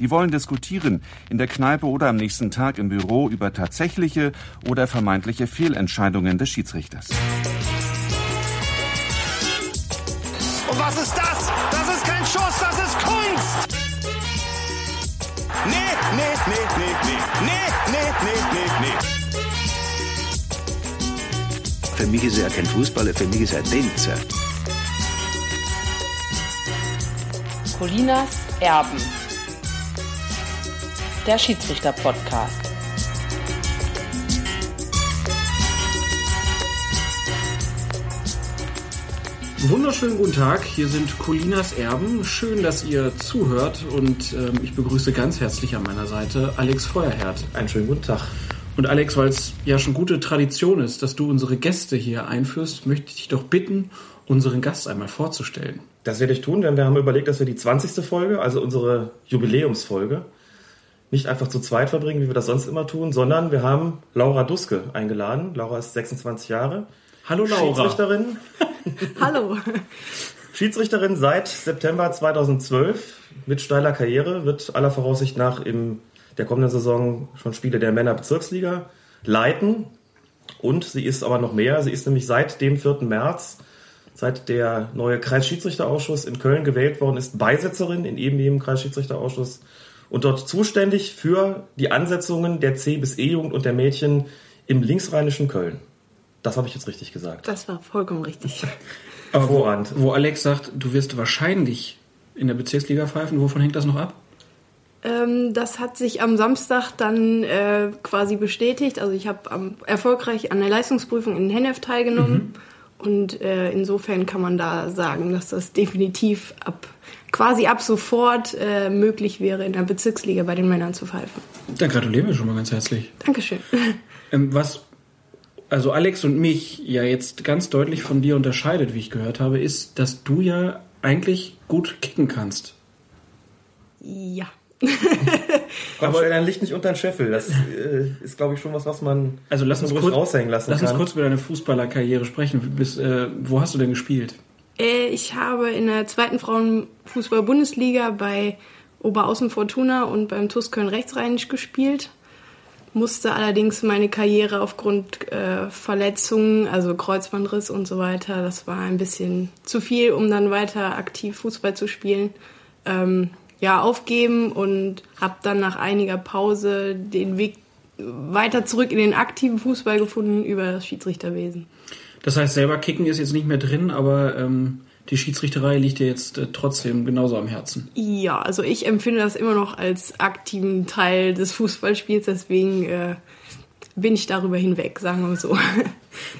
Die wollen diskutieren, in der Kneipe oder am nächsten Tag im Büro über tatsächliche oder vermeintliche Fehlentscheidungen des Schiedsrichters. Und was ist das? Das ist kein Schuss, das ist Kunst! Nee, nee, nee, nee, nee, nee, nee, nee, nee, nee. Für mich ist er kein Fußballer, für mich ist er Tänzer. Colinas Erben. Der Schiedsrichter-Podcast. Wunderschönen guten Tag, hier sind Colinas Erben. Schön, dass ihr zuhört und ähm, ich begrüße ganz herzlich an meiner Seite Alex Feuerherd. Einen schönen guten Tag. Und Alex, weil es ja schon gute Tradition ist, dass du unsere Gäste hier einführst, möchte ich dich doch bitten, unseren Gast einmal vorzustellen. Das werde ich tun, denn wir haben überlegt, dass wir die 20. Folge, also unsere Jubiläumsfolge, nicht einfach zu zweit verbringen, wie wir das sonst immer tun, sondern wir haben Laura Duske eingeladen. Laura ist 26 Jahre. Hallo Laura. Schiedsrichterin. Hallo. Schiedsrichterin seit September 2012 mit steiler Karriere, wird aller Voraussicht nach in der kommenden Saison schon Spiele der Männerbezirksliga leiten. Und sie ist aber noch mehr. Sie ist nämlich seit dem 4. März, seit der neue Kreisschiedsrichterausschuss in Köln gewählt worden ist, Beisitzerin in eben dem Kreisschiedsrichterausschuss und dort zuständig für die Ansetzungen der C- bis E-Jugend und der Mädchen im linksrheinischen Köln. Das habe ich jetzt richtig gesagt. Das war vollkommen richtig. Aber wo, Hervorragend. wo Alex sagt, du wirst wahrscheinlich in der Bezirksliga pfeifen, wovon hängt das noch ab? Ähm, das hat sich am Samstag dann äh, quasi bestätigt. Also ich habe am- erfolgreich an der Leistungsprüfung in Hennef teilgenommen. Und äh, insofern kann man da sagen, dass das definitiv ab quasi ab sofort äh, möglich wäre, in der Bezirksliga bei den Männern zu pfeifen. Dann gratulieren wir schon mal ganz herzlich. Dankeschön. Ähm, was also Alex und mich ja jetzt ganz deutlich von dir unterscheidet, wie ich gehört habe, ist, dass du ja eigentlich gut kicken kannst. Ja. Aber dein Licht nicht unter den Scheffel. Das äh, ist, glaube ich, schon was, was man Also lass uns kurz raushängen lassen Lass uns kann. kurz über deine Fußballerkarriere sprechen. Bis, äh, wo hast du denn gespielt? Äh, ich habe in der zweiten Frauenfußball-Bundesliga bei Oberaußen Fortuna und beim TuS Köln Rechtsrheinisch gespielt. Musste allerdings meine Karriere aufgrund äh, Verletzungen, also Kreuzbandriss und so weiter, das war ein bisschen zu viel, um dann weiter aktiv Fußball zu spielen, ähm, ja, aufgeben und habe dann nach einiger Pause den Weg weiter zurück in den aktiven Fußball gefunden über das Schiedsrichterwesen. Das heißt, selber kicken ist jetzt nicht mehr drin, aber ähm, die Schiedsrichterei liegt dir jetzt äh, trotzdem genauso am Herzen. Ja, also ich empfinde das immer noch als aktiven Teil des Fußballspiels, deswegen äh, bin ich darüber hinweg, sagen wir so.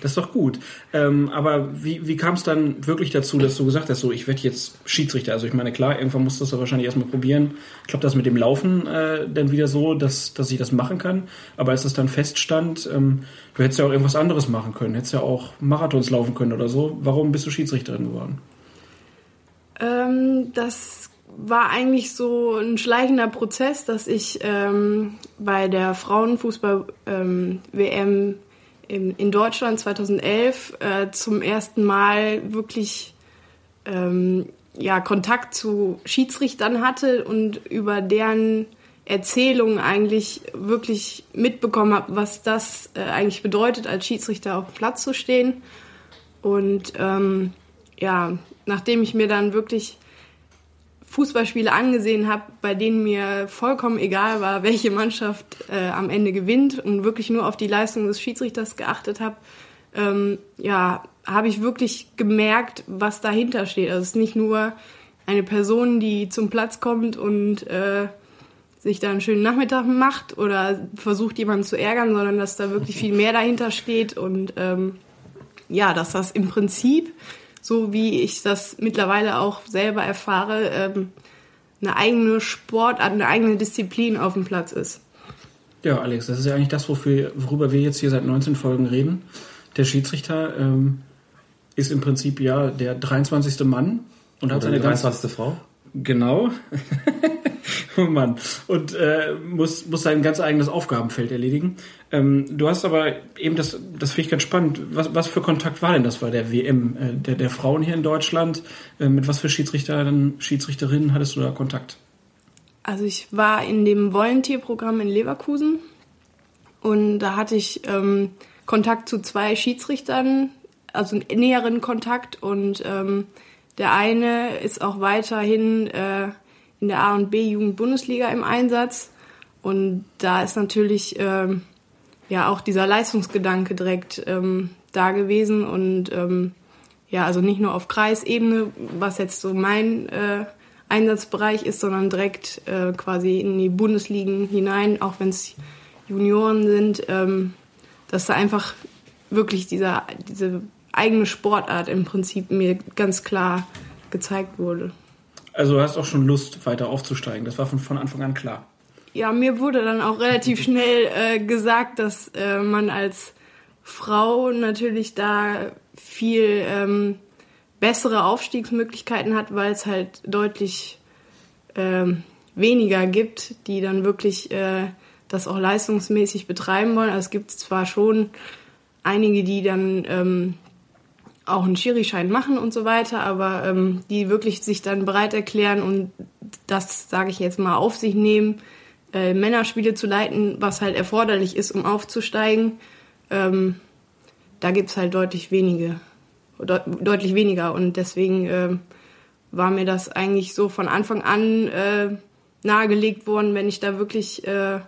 Das ist doch gut. Ähm, aber wie, wie kam es dann wirklich dazu, dass du gesagt hast, so ich werde jetzt Schiedsrichter? Also ich meine, klar, irgendwann musst du wahrscheinlich erstmal probieren. Klappt das mit dem Laufen äh, dann wieder so, dass, dass ich das machen kann? Aber als das dann feststand, ähm, du hättest ja auch irgendwas anderes machen können, hättest ja auch Marathons laufen können oder so. Warum bist du Schiedsrichterin geworden? Ähm, das war eigentlich so ein schleichender Prozess, dass ich ähm, bei der Frauenfußball-WM in, in Deutschland 2011 äh, zum ersten Mal wirklich ähm, ja, Kontakt zu Schiedsrichtern hatte und über deren Erzählungen eigentlich wirklich mitbekommen habe, was das äh, eigentlich bedeutet, als Schiedsrichter auf dem Platz zu stehen. Und ähm, ja, nachdem ich mir dann wirklich Fußballspiele angesehen habe, bei denen mir vollkommen egal war, welche Mannschaft äh, am Ende gewinnt und wirklich nur auf die Leistung des Schiedsrichters geachtet habe, ähm, ja, habe ich wirklich gemerkt, was dahinter steht. Also es ist nicht nur eine Person, die zum Platz kommt und äh, sich da einen schönen Nachmittag macht oder versucht, jemanden zu ärgern, sondern dass da wirklich viel mehr dahinter steht und ähm, ja, dass das im Prinzip, so wie ich das mittlerweile auch selber erfahre, ähm, eine eigene Sportart, eine eigene Disziplin auf dem Platz ist. Ja, Alex, das ist ja eigentlich das, wofür, worüber wir jetzt hier seit 19 Folgen reden. Der Schiedsrichter ähm, ist im Prinzip ja der 23. Mann und hat Oder seine die ganz 23. Frau. Genau. oh Mann. Und äh, muss, muss sein ganz eigenes Aufgabenfeld erledigen. Ähm, du hast aber eben, das, das finde ich ganz spannend, was, was für Kontakt war denn das bei der WM äh, der, der Frauen hier in Deutschland? Äh, mit was für Schiedsrichtern, Schiedsrichterinnen hattest du da Kontakt? Also ich war in dem Volunteer-Programm in Leverkusen und da hatte ich ähm, Kontakt zu zwei Schiedsrichtern, also einen näheren Kontakt und ähm, der eine ist auch weiterhin äh, in der A und B Jugend-Bundesliga im Einsatz und da ist natürlich ähm, ja auch dieser Leistungsgedanke direkt ähm, da gewesen und ähm, ja, also nicht nur auf Kreisebene, was jetzt so mein äh, Einsatzbereich ist, sondern direkt äh, quasi in die Bundesligen hinein, auch wenn es Junioren sind, ähm, dass da einfach wirklich dieser, diese eigene Sportart im Prinzip mir ganz klar gezeigt wurde. Also du hast auch schon Lust, weiter aufzusteigen. Das war von, von Anfang an klar. Ja, mir wurde dann auch relativ schnell äh, gesagt, dass äh, man als Frau natürlich da viel ähm, bessere Aufstiegsmöglichkeiten hat, weil es halt deutlich ähm, weniger gibt, die dann wirklich äh, das auch leistungsmäßig betreiben wollen. Also es gibt zwar schon einige, die dann ähm, auch einen Schiri-Schein machen und so weiter, aber ähm, die wirklich sich dann bereit erklären und das, sage ich jetzt mal, auf sich nehmen, äh, Männerspiele zu leiten, was halt erforderlich ist, um aufzusteigen. Ähm, da gibt's halt deutlich wenige de deutlich weniger. Und deswegen äh, war mir das eigentlich so von Anfang an äh, nahegelegt worden, wenn ich da wirklich äh,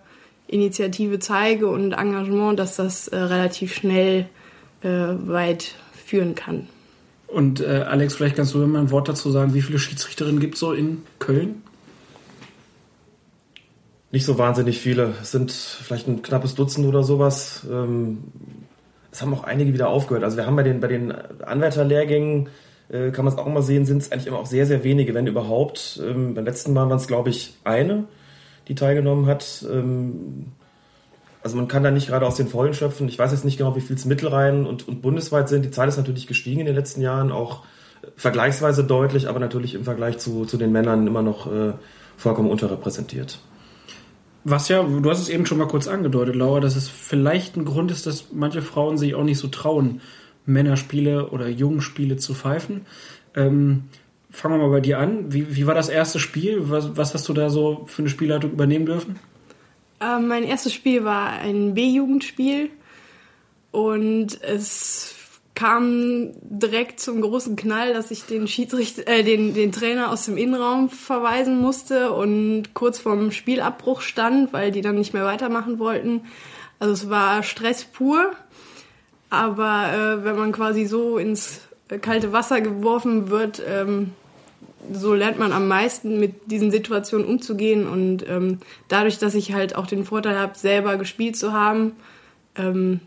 Initiative zeige und Engagement, dass das äh, relativ schnell äh, weit führen kann. Und äh, Alex, vielleicht kannst du mir mal ein Wort dazu sagen, wie viele Schiedsrichterinnen gibt es so in Köln? Nicht so wahnsinnig viele. Es sind vielleicht ein knappes Dutzend oder sowas. Ähm, es haben auch einige wieder aufgehört. Also wir haben bei den, bei den Anwärterlehrgängen, äh, kann man es auch immer sehen, sind es eigentlich immer auch sehr, sehr wenige, wenn überhaupt. Ähm, beim letzten Mal waren es, glaube ich, eine, die teilgenommen hat. Ähm, also man kann da nicht gerade aus den Vollen schöpfen. Ich weiß jetzt nicht genau, wie viel es Mittelrhein und, und bundesweit sind. Die Zahl ist natürlich gestiegen in den letzten Jahren, auch vergleichsweise deutlich, aber natürlich im Vergleich zu, zu den Männern immer noch äh, vollkommen unterrepräsentiert. Was ja, du hast es eben schon mal kurz angedeutet, Laura, dass es vielleicht ein Grund ist, dass manche Frauen sich auch nicht so trauen, Männerspiele oder Jungenspiele zu pfeifen. Ähm, fangen wir mal bei dir an. Wie, wie war das erste Spiel? Was, was, hast du da so für eine Spielleitung übernehmen dürfen? Ähm, mein erstes Spiel war ein B-Jugendspiel und es kam direkt zum großen Knall, dass ich den Schiedsrichter, äh, den, den Trainer aus dem Innenraum verweisen musste und kurz vorm Spielabbruch stand, weil die dann nicht mehr weitermachen wollten. Also es war Stress pur, aber äh, wenn man quasi so ins kalte Wasser geworfen wird, ähm, so lernt man am meisten mit diesen Situationen umzugehen und ähm, dadurch, dass ich halt auch den Vorteil habe, selber gespielt zu haben, ähm,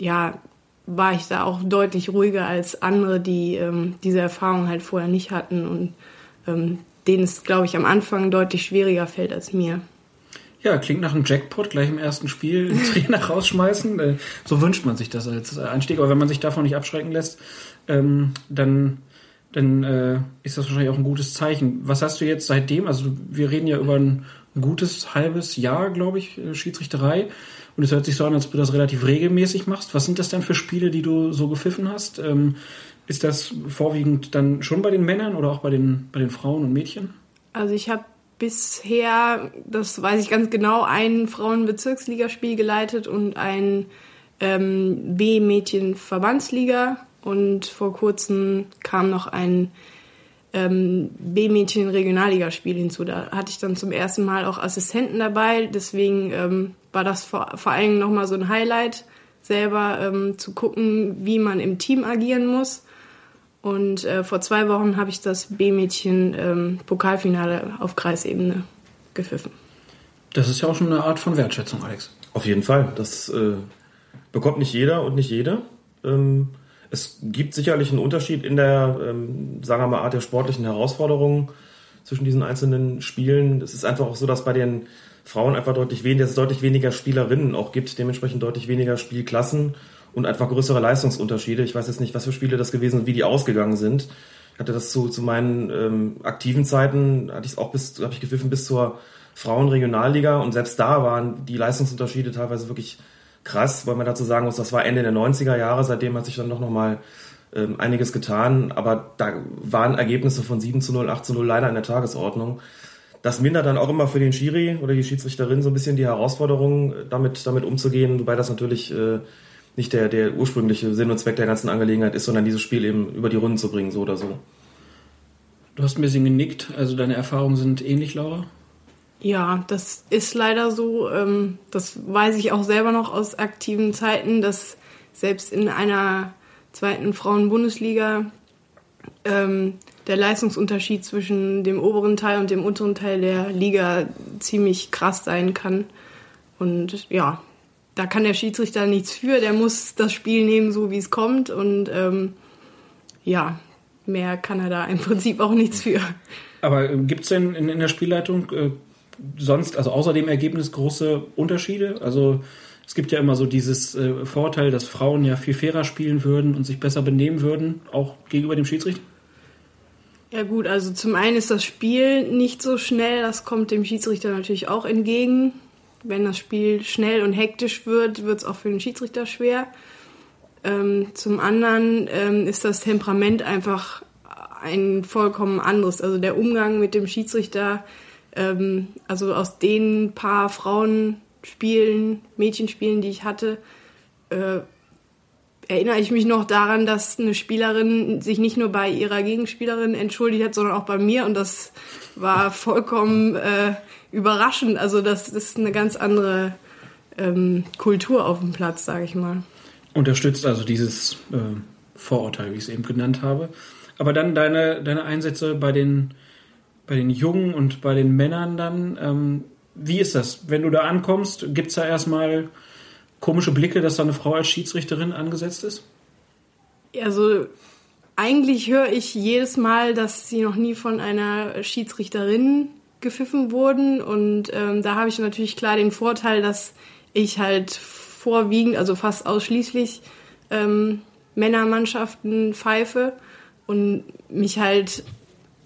ja, war ich da auch deutlich ruhiger als andere, die ähm, diese Erfahrung halt vorher nicht hatten und ähm, denen es, glaube ich, am Anfang deutlich schwieriger fällt als mir. Ja, klingt nach einem Jackpot, gleich im ersten Spiel den Trainer rausschmeißen. Äh, so wünscht man sich das als Einstieg, aber wenn man sich davon nicht abschrecken lässt, ähm, dann, dann äh, ist das wahrscheinlich auch ein gutes Zeichen. Was hast du jetzt seitdem? Also wir reden ja über ein, gutes halbes Jahr, glaube ich, äh, Schiedsrichterei. Und es hört sich so an, als ob du das relativ regelmäßig machst. Was sind das denn für Spiele, die du so gepfiffen hast? Ähm, ist das vorwiegend dann schon bei den Männern oder auch bei den, bei den Frauen und Mädchen? Also ich habe bisher, das weiß ich ganz genau, ein Frauenbezirksligaspiel geleitet und ein ähm, B-Mädchen-Verbandsliga. Und vor kurzem kam noch ein ähm, B-Mädchen-Regionalligaspiel hinzu. Da hatte ich dann zum ersten Mal auch Assistenten dabei. Deswegen ähm, war das vor, vor allem nochmal so ein Highlight, selber ähm, zu gucken, wie man im Team agieren muss. Und äh, vor zwei Wochen habe ich das B-Mädchen ähm, Pokalfinale auf Kreisebene gepfiffen. Das ist ja auch schon eine Art von Wertschätzung, Alex. Auf jeden Fall. Das äh, bekommt nicht jeder und nicht jede. Ähm, es gibt sicherlich einen Unterschied in der, ähm, sagen wir mal, Art der sportlichen Herausforderungen zwischen diesen einzelnen Spielen. Es ist einfach auch so, dass bei den Frauen einfach deutlich weniger, es deutlich weniger Spielerinnen auch gibt, dementsprechend deutlich weniger Spielklassen und einfach größere Leistungsunterschiede. Ich weiß jetzt nicht, was für Spiele das gewesen sind, wie die ausgegangen sind. Ich hatte das zu, zu meinen ähm, aktiven Zeiten, hatte ich es auch bis, habe ich gepfiffen bis zur Frauenregionalliga und selbst da waren die Leistungsunterschiede teilweise wirklich krass, weil man dazu sagen muss, das war Ende der 90er Jahre, seitdem hat sich dann doch nochmal ähm, einiges getan, aber da waren Ergebnisse von 7 zu 0, 8 zu 0 leider in der Tagesordnung das mindert dann auch immer für den Schiri oder die Schiedsrichterin so ein bisschen die Herausforderung, damit, damit umzugehen, wobei das natürlich äh, nicht der, der ursprüngliche Sinn und Zweck der ganzen Angelegenheit ist, sondern dieses Spiel eben über die Runden zu bringen, so oder so. Du hast ein bisschen genickt, also deine Erfahrungen sind ähnlich, Laura? Ja, das ist leider so. Ähm, das weiß ich auch selber noch aus aktiven Zeiten, dass selbst in einer zweiten Frauen-Bundesliga ähm, der Leistungsunterschied zwischen dem oberen Teil und dem unteren Teil der Liga ziemlich krass sein kann. Und ja, da kann der Schiedsrichter nichts für. Der muss das Spiel nehmen, so wie es kommt. Und ähm, ja, mehr kann er da im Prinzip auch nichts für. Aber äh, gibt es denn in, in, der Spielleitung äh, sonst, also außer dem Ergebnis, große Unterschiede? Also es gibt ja immer so dieses äh, Vorteil, dass Frauen ja viel fairer spielen würden und sich besser benehmen würden, auch gegenüber dem Schiedsrichter? Ja gut, also zum einen ist das Spiel nicht so schnell, das kommt dem Schiedsrichter natürlich auch entgegen. Wenn das Spiel schnell und hektisch wird, wird es auch für den Schiedsrichter schwer. Ähm, zum anderen ähm, ist das Temperament einfach ein vollkommen anderes. Also der Umgang mit dem Schiedsrichter, ähm, also aus den paar Frauenspielen, Mädchenspielen, die ich hatte, äh, erinnere ich mich noch daran, dass eine Spielerin sich nicht nur bei ihrer Gegenspielerin entschuldigt hat, sondern auch bei mir. Und das war vollkommen äh, überraschend. Also das ist eine ganz andere ähm, Kultur auf dem Platz, sage ich mal unterstützt also dieses äh, Vorurteil, wie ich es eben genannt habe. Aber dann deine, deine Einsätze bei den, bei den Jungen und bei den Männern dann, ähm, wie ist das? Wenn du da ankommst, gibt es da erstmal komische Blicke, dass da eine Frau als Schiedsrichterin angesetzt ist? Also eigentlich höre ich jedes Mal, dass sie noch nie von einer Schiedsrichterin gepfiffen wurden. Und ähm, da habe ich natürlich klar den Vorteil, dass ich halt vorwiegend, also fast ausschließlich ähm, Männermannschaften pfeife und mich halt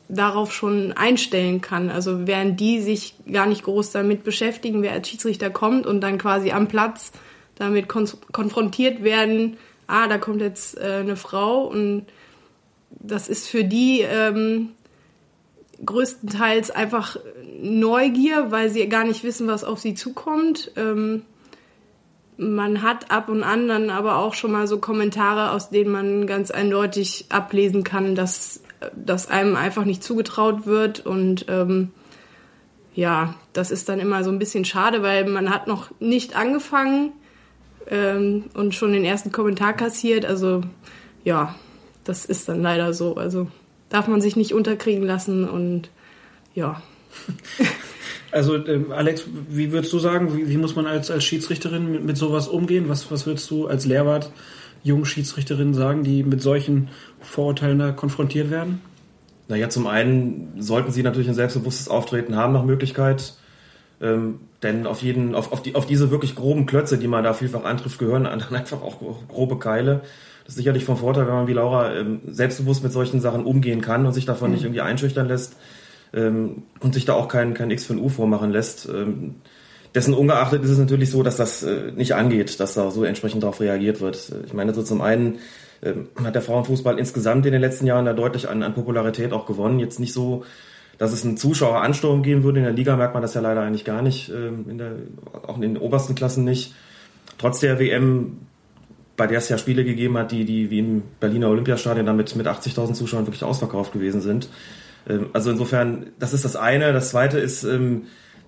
darauf schon einstellen kann. Also während die sich gar nicht groß damit beschäftigen, wer als Schiedsrichter kommt und dann quasi am Platz damit kon konfrontiert werden, ah, da kommt jetzt äh, eine Frau und das ist für die ähm, größtenteils einfach Neugier, weil sie gar nicht wissen, was auf sie zukommt. Ähm, man hat ab und an dann aber auch schon mal so Kommentare, aus denen man ganz eindeutig ablesen kann, dass, dass einem einfach nicht zugetraut wird. Und ähm, ja, das ist dann immer so ein bisschen schade, weil man hat noch nicht angefangen ähm, und schon den ersten Kommentar kassiert. Also ja, das ist dann leider so. Also darf man sich nicht unterkriegen lassen und ja. Also ähm, Alex, wie würdest du sagen, wie, wie muss man als, als Schiedsrichterin mit, mit sowas umgehen? Was, was würdest du als Lehrwart jungen Schiedsrichterinnen sagen, die mit solchen Vorurteilen da konfrontiert werden? Naja, zum einen sollten sie natürlich ein selbstbewusstes Auftreten haben nach Möglichkeit. Ähm, denn auf jeden, auf, auf, die, auf diese wirklich groben Klötze, die man da vielfach antrifft, gehören dann einfach auch grobe Keile. Das ist sicherlich von Vorteil, wenn man wie Laura ähm, selbstbewusst mit solchen Sachen umgehen kann und sich davon mhm. nicht irgendwie einschüchtern lässt ähm, und sich da auch kein, kein X für ein U vormachen lässt. Ähm, dessen ungeachtet ist es natürlich so, dass das äh, nicht angeht, dass da so entsprechend darauf reagiert wird. Ich meine, so zum einen ähm, hat der Frauenfußball insgesamt in den letzten Jahren da deutlich an, an Popularität auch gewonnen. Jetzt nicht so, dass es einen Zuschaueransturm geben würde. In der Liga merkt man das ja leider eigentlich gar nicht, ähm, in der, auch in den obersten Klassen nicht. Trotz der WM, bei der es ja Spiele gegeben hat, die, die wie im Berliner Olympiastadion damit mit 80.000 Zuschauern wirklich ausverkauft gewesen sind, ähm, also insofern, das ist das eine. Das zweite ist,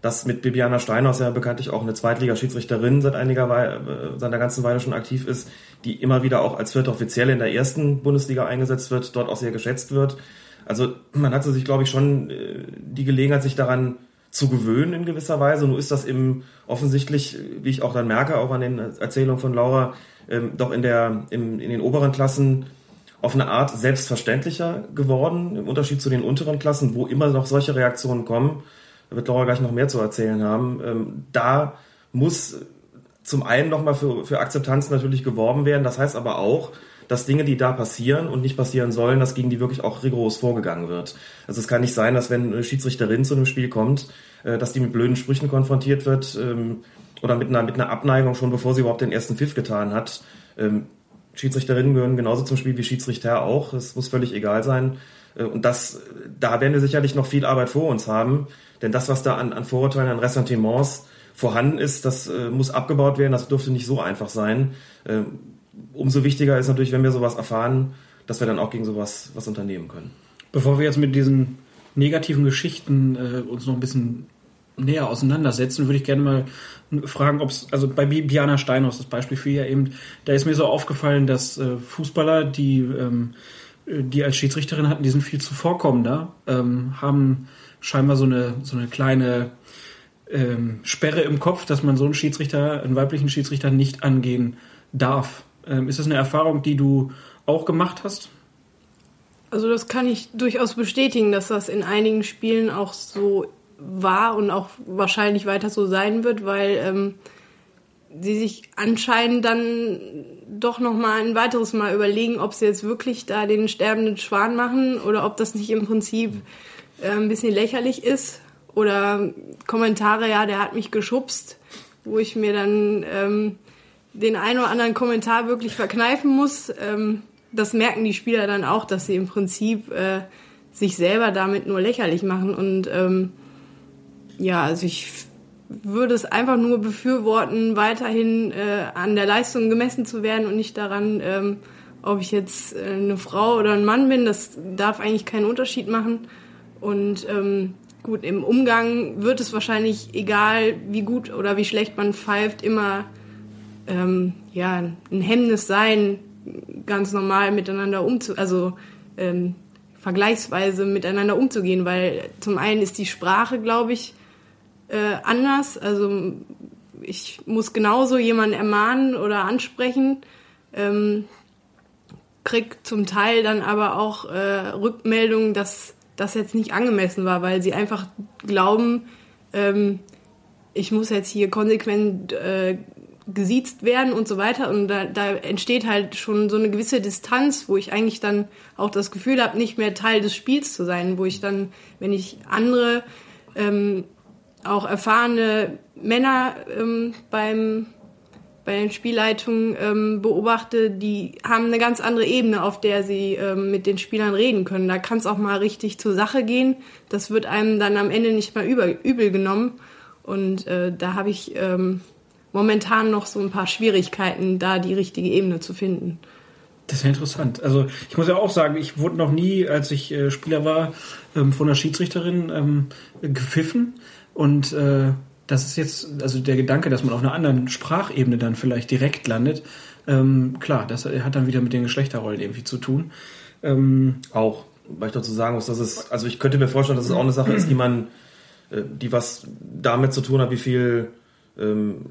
dass mit Bibiana Steinhaus ja bekanntlich auch eine Zweitligaschiedsrichterin seit einiger Weile, äh, seit einer ganzen Weile schon aktiv ist, die immer wieder auch als vierte Offizielle in der ersten Bundesliga eingesetzt wird, dort auch sehr geschätzt wird. Also man hatte sich, glaube ich, schon äh, die Gelegenheit, sich daran zu gewöhnen in gewisser Weise. Nun ist das eben offensichtlich, wie ich auch dann merke, auch an den Erzählungen von Laura, ähm, doch in der, im, in den oberen Klassen auf eine Art selbstverständlicher geworden, im Unterschied zu den unteren Klassen, wo immer noch solche Reaktionen kommen. Da wird Laura gleich noch mehr zu erzählen haben. Ähm, da muss zum einen nochmal für, für Akzeptanz natürlich geworben werden. Das heißt aber auch, dass Dinge, die da passieren und nicht passieren sollen, dass gegen die wirklich auch rigoros vorgegangen wird. Also es kann nicht sein, dass wenn eine Schiedsrichterin zu einem Spiel kommt, äh, dass die mit blöden Sprüchen konfrontiert wird ähm, oder mit einer, mit einer Abneigung schon bevor sie überhaupt den ersten Pfiff getan hat. Ähm, Schiedsrichterinnen gehören genauso zum Spiel wie Schiedsrichter auch. Es muss völlig egal sein. Äh, und das, da werden wir sicherlich noch viel Arbeit vor uns haben. Denn das, was da an, an Vorurteilen, an Ressentiments vorhanden ist, das äh, muss abgebaut werden. Das dürfte nicht so einfach sein. Äh, umso wichtiger ist natürlich, wenn wir sowas erfahren, dass wir dann auch gegen sowas was unternehmen können. Bevor wir jetzt mit diesen negativen Geschichten äh, uns noch ein bisschen näher auseinandersetzen, würde ich gerne mal fragen, ob es, also bei Biana Steinhaus, das Beispiel für ihr eben, da ist mir so aufgefallen, dass äh, Fußballer, die, ähm, die als Schiedsrichterin hatten, die sind viel zuvorkommender, ähm, haben scheinbar so eine, so eine kleine ähm, Sperre im Kopf, dass man so einen Schiedsrichter, einen weiblichen Schiedsrichter nicht angehen darf. Ähm, ist das eine Erfahrung, die du auch gemacht hast? Also das kann ich durchaus bestätigen, dass das in einigen Spielen auch so war und auch wahrscheinlich weiter so sein wird, weil ähm, sie sich anscheinend dann doch noch mal ein weiteres Mal überlegen, ob sie jetzt wirklich da den sterbenden Schwan machen oder ob das nicht im Prinzip äh, ein bisschen lächerlich ist oder Kommentare, ja, der hat mich geschubst, wo ich mir dann ähm, den einen oder anderen Kommentar wirklich verkneifen muss. Ähm, das merken die Spieler dann auch, dass sie im Prinzip äh, sich selber damit nur lächerlich machen. Und ähm, ja, also ich würde es einfach nur befürworten, weiterhin äh, an der Leistung gemessen zu werden und nicht daran, ähm, ob ich jetzt äh, eine Frau oder ein Mann bin. Das darf eigentlich keinen Unterschied machen. Und ähm, gut, im Umgang wird es wahrscheinlich, egal wie gut oder wie schlecht man pfeift, immer ähm, ja, ein Hemmnis sein, ganz normal miteinander umzu, also ähm, vergleichsweise miteinander umzugehen, weil zum einen ist die Sprache, glaube ich, äh, anders. Also ich muss genauso jemanden ermahnen oder ansprechen, ähm, krieg zum Teil dann aber auch äh, Rückmeldungen, dass das jetzt nicht angemessen war, weil sie einfach glauben, ähm, ich muss jetzt hier konsequent äh, gesiezt werden und so weiter. Und da, da entsteht halt schon so eine gewisse Distanz, wo ich eigentlich dann auch das Gefühl habe, nicht mehr Teil des Spiels zu sein, wo ich dann, wenn ich andere, ähm, auch erfahrene Männer ähm, beim bei den Spielleitungen ähm, beobachte, die haben eine ganz andere Ebene, auf der sie ähm, mit den Spielern reden können. Da kann es auch mal richtig zur Sache gehen. Das wird einem dann am Ende nicht mal über, übel genommen. Und äh, da habe ich ähm, momentan noch so ein paar Schwierigkeiten, da die richtige Ebene zu finden. Das ist ja interessant. Also ich muss ja auch sagen, ich wurde noch nie, als ich äh, Spieler war, ähm, von einer Schiedsrichterin ähm, gepfiffen. Und äh, das ist jetzt, also der Gedanke, dass man auf einer anderen Sprachebene dann vielleicht direkt landet, ähm, klar, das hat dann wieder mit den Geschlechterrollen irgendwie zu tun. Ähm, auch, weil ich dazu sagen muss, dass es, also ich könnte mir vorstellen, dass es auch eine Sache ist, die man, äh, die was damit zu tun hat, wie viel ähm,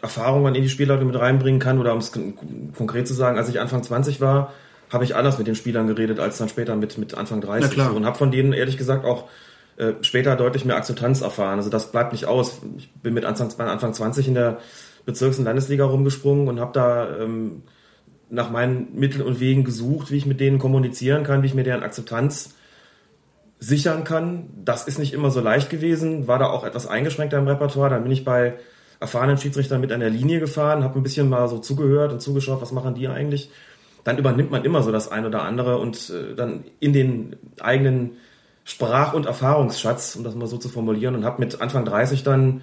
Erfahrung man in die Spielleute mit reinbringen kann oder um es konkret zu sagen, als ich Anfang 20 war, habe ich anders mit den Spielern geredet als dann später mit, mit Anfang 30 so, und habe von denen ehrlich gesagt auch äh, später deutlich mehr Akzeptanz erfahren. Also das bleibt nicht aus. Ich bin mit Anfang, Anfang 20 in der Bezirks- und Landesliga rumgesprungen und habe da ähm, nach meinen Mitteln und Wegen gesucht, wie ich mit denen kommunizieren kann, wie ich mir deren Akzeptanz sichern kann. Das ist nicht immer so leicht gewesen, war da auch etwas eingeschränkter im Repertoire. Dann bin ich bei erfahrenen Schiedsrichter mit an der Linie gefahren, habe ein bisschen mal so zugehört und zugeschaut, was machen die eigentlich. Dann übernimmt man immer so das ein oder andere und äh, dann in den eigenen Sprach- und Erfahrungsschatz, um das mal so zu formulieren, und habe mit Anfang 30 dann,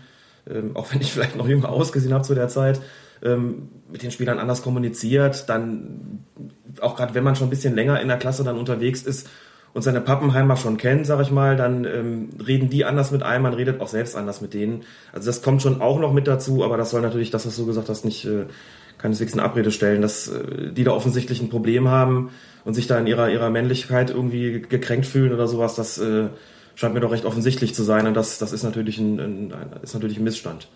ähm, auch wenn ich vielleicht noch jünger ausgesehen habe zu der Zeit, ähm, mit den Spielern anders kommuniziert. Dann, auch gerade wenn man schon ein bisschen länger in der Klasse dann unterwegs ist, und seine Pappenheimer schon kennt, sag ich mal, dann ähm, reden die anders mit einem, man redet auch selbst anders mit denen. Also das kommt schon auch noch mit dazu, aber das soll natürlich, das, was du gesagt hast, nicht äh, keineswegs in Abrede stellen, dass äh, die da offensichtlich ein Problem haben und sich da in ihrer, ihrer Männlichkeit irgendwie gekränkt fühlen oder sowas, das äh, scheint mir doch recht offensichtlich zu sein und das, das ist, natürlich ein, ein, ein ist natürlich ein Missstand.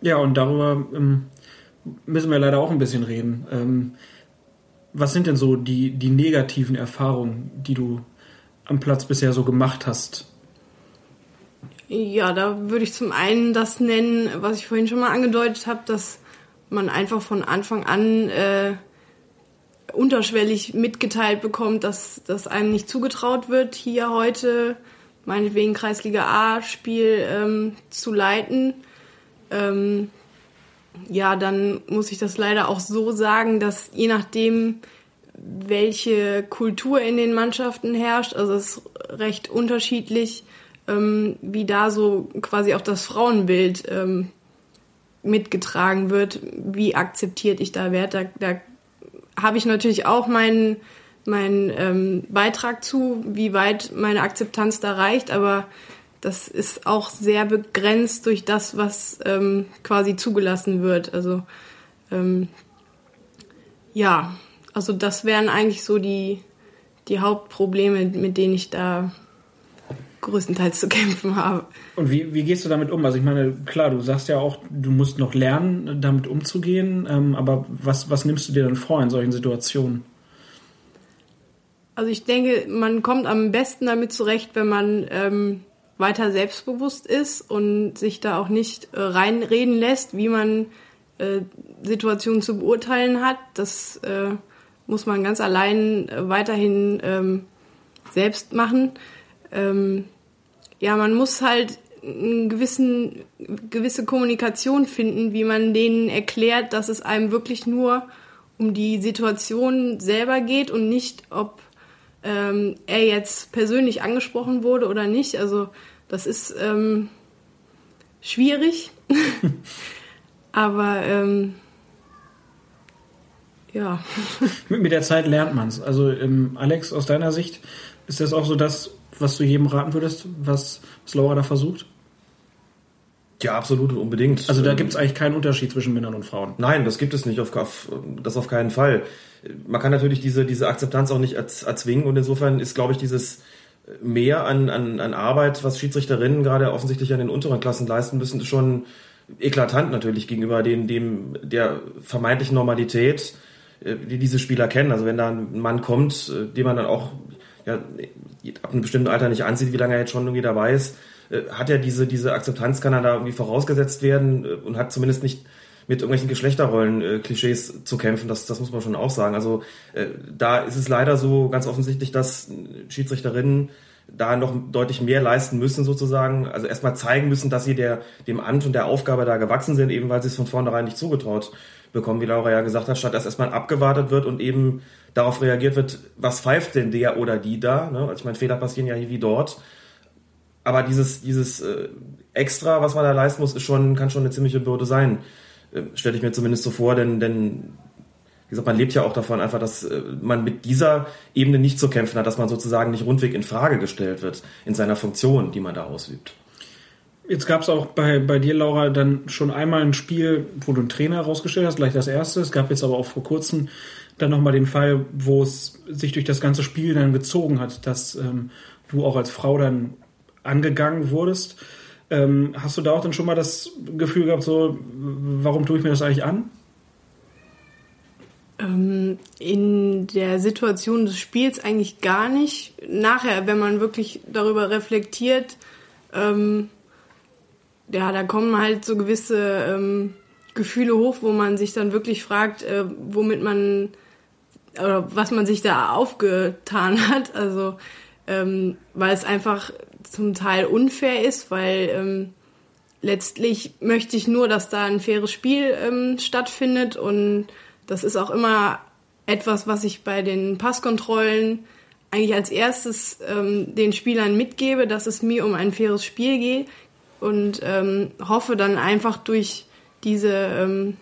Ja, und darüber ähm, müssen wir leider auch ein bisschen reden. Ähm, was sind denn so die, die negativen Erfahrungen, die du am Platz bisher so gemacht hast? Ja, da würde ich zum einen das nennen, was ich vorhin schon mal angedeutet habe, dass man einfach von Anfang an äh, unterschwellig mitgeteilt bekommt, dass, dass einem nicht zugetraut wird, hier heute meinetwegen Kreisliga A-Spiel ähm, zu leiten. Ähm, ja, dann muss ich das leider auch so sagen, dass je nachdem, welche Kultur in den Mannschaften herrscht. Also es ist recht unterschiedlich, ähm, wie da so quasi auch das Frauenbild ähm, mitgetragen wird, wie akzeptiert ich da werde. Da, da habe ich natürlich auch meinen meinen ähm, Beitrag zu, wie weit meine Akzeptanz da reicht, aber das ist auch sehr begrenzt durch das, was ähm, quasi zugelassen wird. Also ähm, ja, also das wären eigentlich so die, die Hauptprobleme, mit denen ich da größtenteils zu kämpfen habe. Und wie, wie gehst du damit um? Also ich meine, klar, du sagst ja auch, du musst noch lernen, damit umzugehen, ähm, aber was, was nimmst du dir dann vor in solchen Situationen? Also ich denke, man kommt am besten damit zurecht, wenn man ähm, weiter selbstbewusst ist und sich da auch nicht äh, reinreden lässt, wie man äh, Situationen zu beurteilen hat. Das äh, muss man ganz allein äh, weiterhin ähm, selbst machen. Ähm, ja, man muss halt eine gewissen, gewisse Kommunikation finden, wie man denen erklärt, dass es einem wirklich nur um die Situation selber geht und nicht, ob ähm, er jetzt persönlich angesprochen wurde oder nicht. Also das ist ähm, schwierig, aber ähm, ja. Mit der Zeit lernt man es. Also ähm, Alex, aus deiner Sicht, ist das auch so das, was du jedem raten würdest, was, was Laura da versucht? Ja, absolut, unbedingt. Also da gibt es eigentlich keinen Unterschied zwischen Männern und Frauen. Nein, das gibt es nicht, auf, auf, das auf keinen Fall. Man kann natürlich diese, diese Akzeptanz auch nicht erzwingen und insofern ist, glaube ich, dieses mehr an, an, an Arbeit, was Schiedsrichterinnen gerade offensichtlich an den unteren Klassen leisten müssen, ist schon eklatant natürlich gegenüber den, dem, der vermeintlichen Normalität, äh, die diese Spieler kennen. Also wenn da ein Mann kommt, äh, den man dann auch ja, ab einem bestimmten Alter nicht ansieht, wie lange er jetzt schon irgendwie dabei ist, äh, hat ja diese, diese Akzeptanz kann er da irgendwie vorausgesetzt werden und hat zumindest nicht mit irgendwelchen Geschlechterrollen-Klischees zu kämpfen. Das, das muss man schon auch sagen. Also äh, da ist es leider so ganz offensichtlich, dass Schiedsrichterinnen da noch deutlich mehr leisten müssen sozusagen. Also erstmal zeigen müssen, dass sie der, dem Amt und der Aufgabe da gewachsen sind, eben weil sie es von vornherein nicht zugetraut bekommen, wie Laura ja gesagt hat, statt dass erstmal abgewartet wird und eben darauf reagiert wird, was pfeift denn der oder die da? Ne? Also ich meine, Fehler passieren ja hier wie dort. Aber dieses, dieses äh, Extra, was man da leisten muss, ist schon, kann schon eine ziemliche Bürde sein. Äh, stelle ich mir zumindest so vor, denn, denn wie gesagt, man lebt ja auch davon einfach, dass äh, man mit dieser Ebene nicht zu kämpfen hat, dass man sozusagen nicht rundweg in Frage gestellt wird in seiner Funktion, die man da ausübt. Jetzt gab es auch bei, bei dir, Laura, dann schon einmal ein Spiel, wo du einen Trainer herausgestellt hast, gleich das erste. Es gab jetzt aber auch vor kurzem dann nochmal den Fall, wo es sich durch das ganze Spiel dann gezogen hat, dass ähm, du auch als Frau dann angegangen wurdest. Ähm, hast du da auch dann schon mal das Gefühl gehabt, so, warum tue ich mir das eigentlich an? Ähm, in der Situation des Spiels eigentlich gar nicht. Nachher, wenn man wirklich darüber reflektiert, ähm, ja, da kommen halt so gewisse ähm, Gefühle hoch, wo man sich dann wirklich fragt, äh, womit man oder was man sich da aufgetan hat. Also ähm, weil es einfach zum Teil unfair ist, weil ähm, letztlich möchte ich nur, dass da ein faires Spiel ähm, stattfindet und das ist auch immer etwas, was ich bei den Passkontrollen eigentlich als erstes ähm, den Spielern mitgebe, dass es mir um ein faires Spiel geht und ähm, hoffe dann einfach durch diese ähm,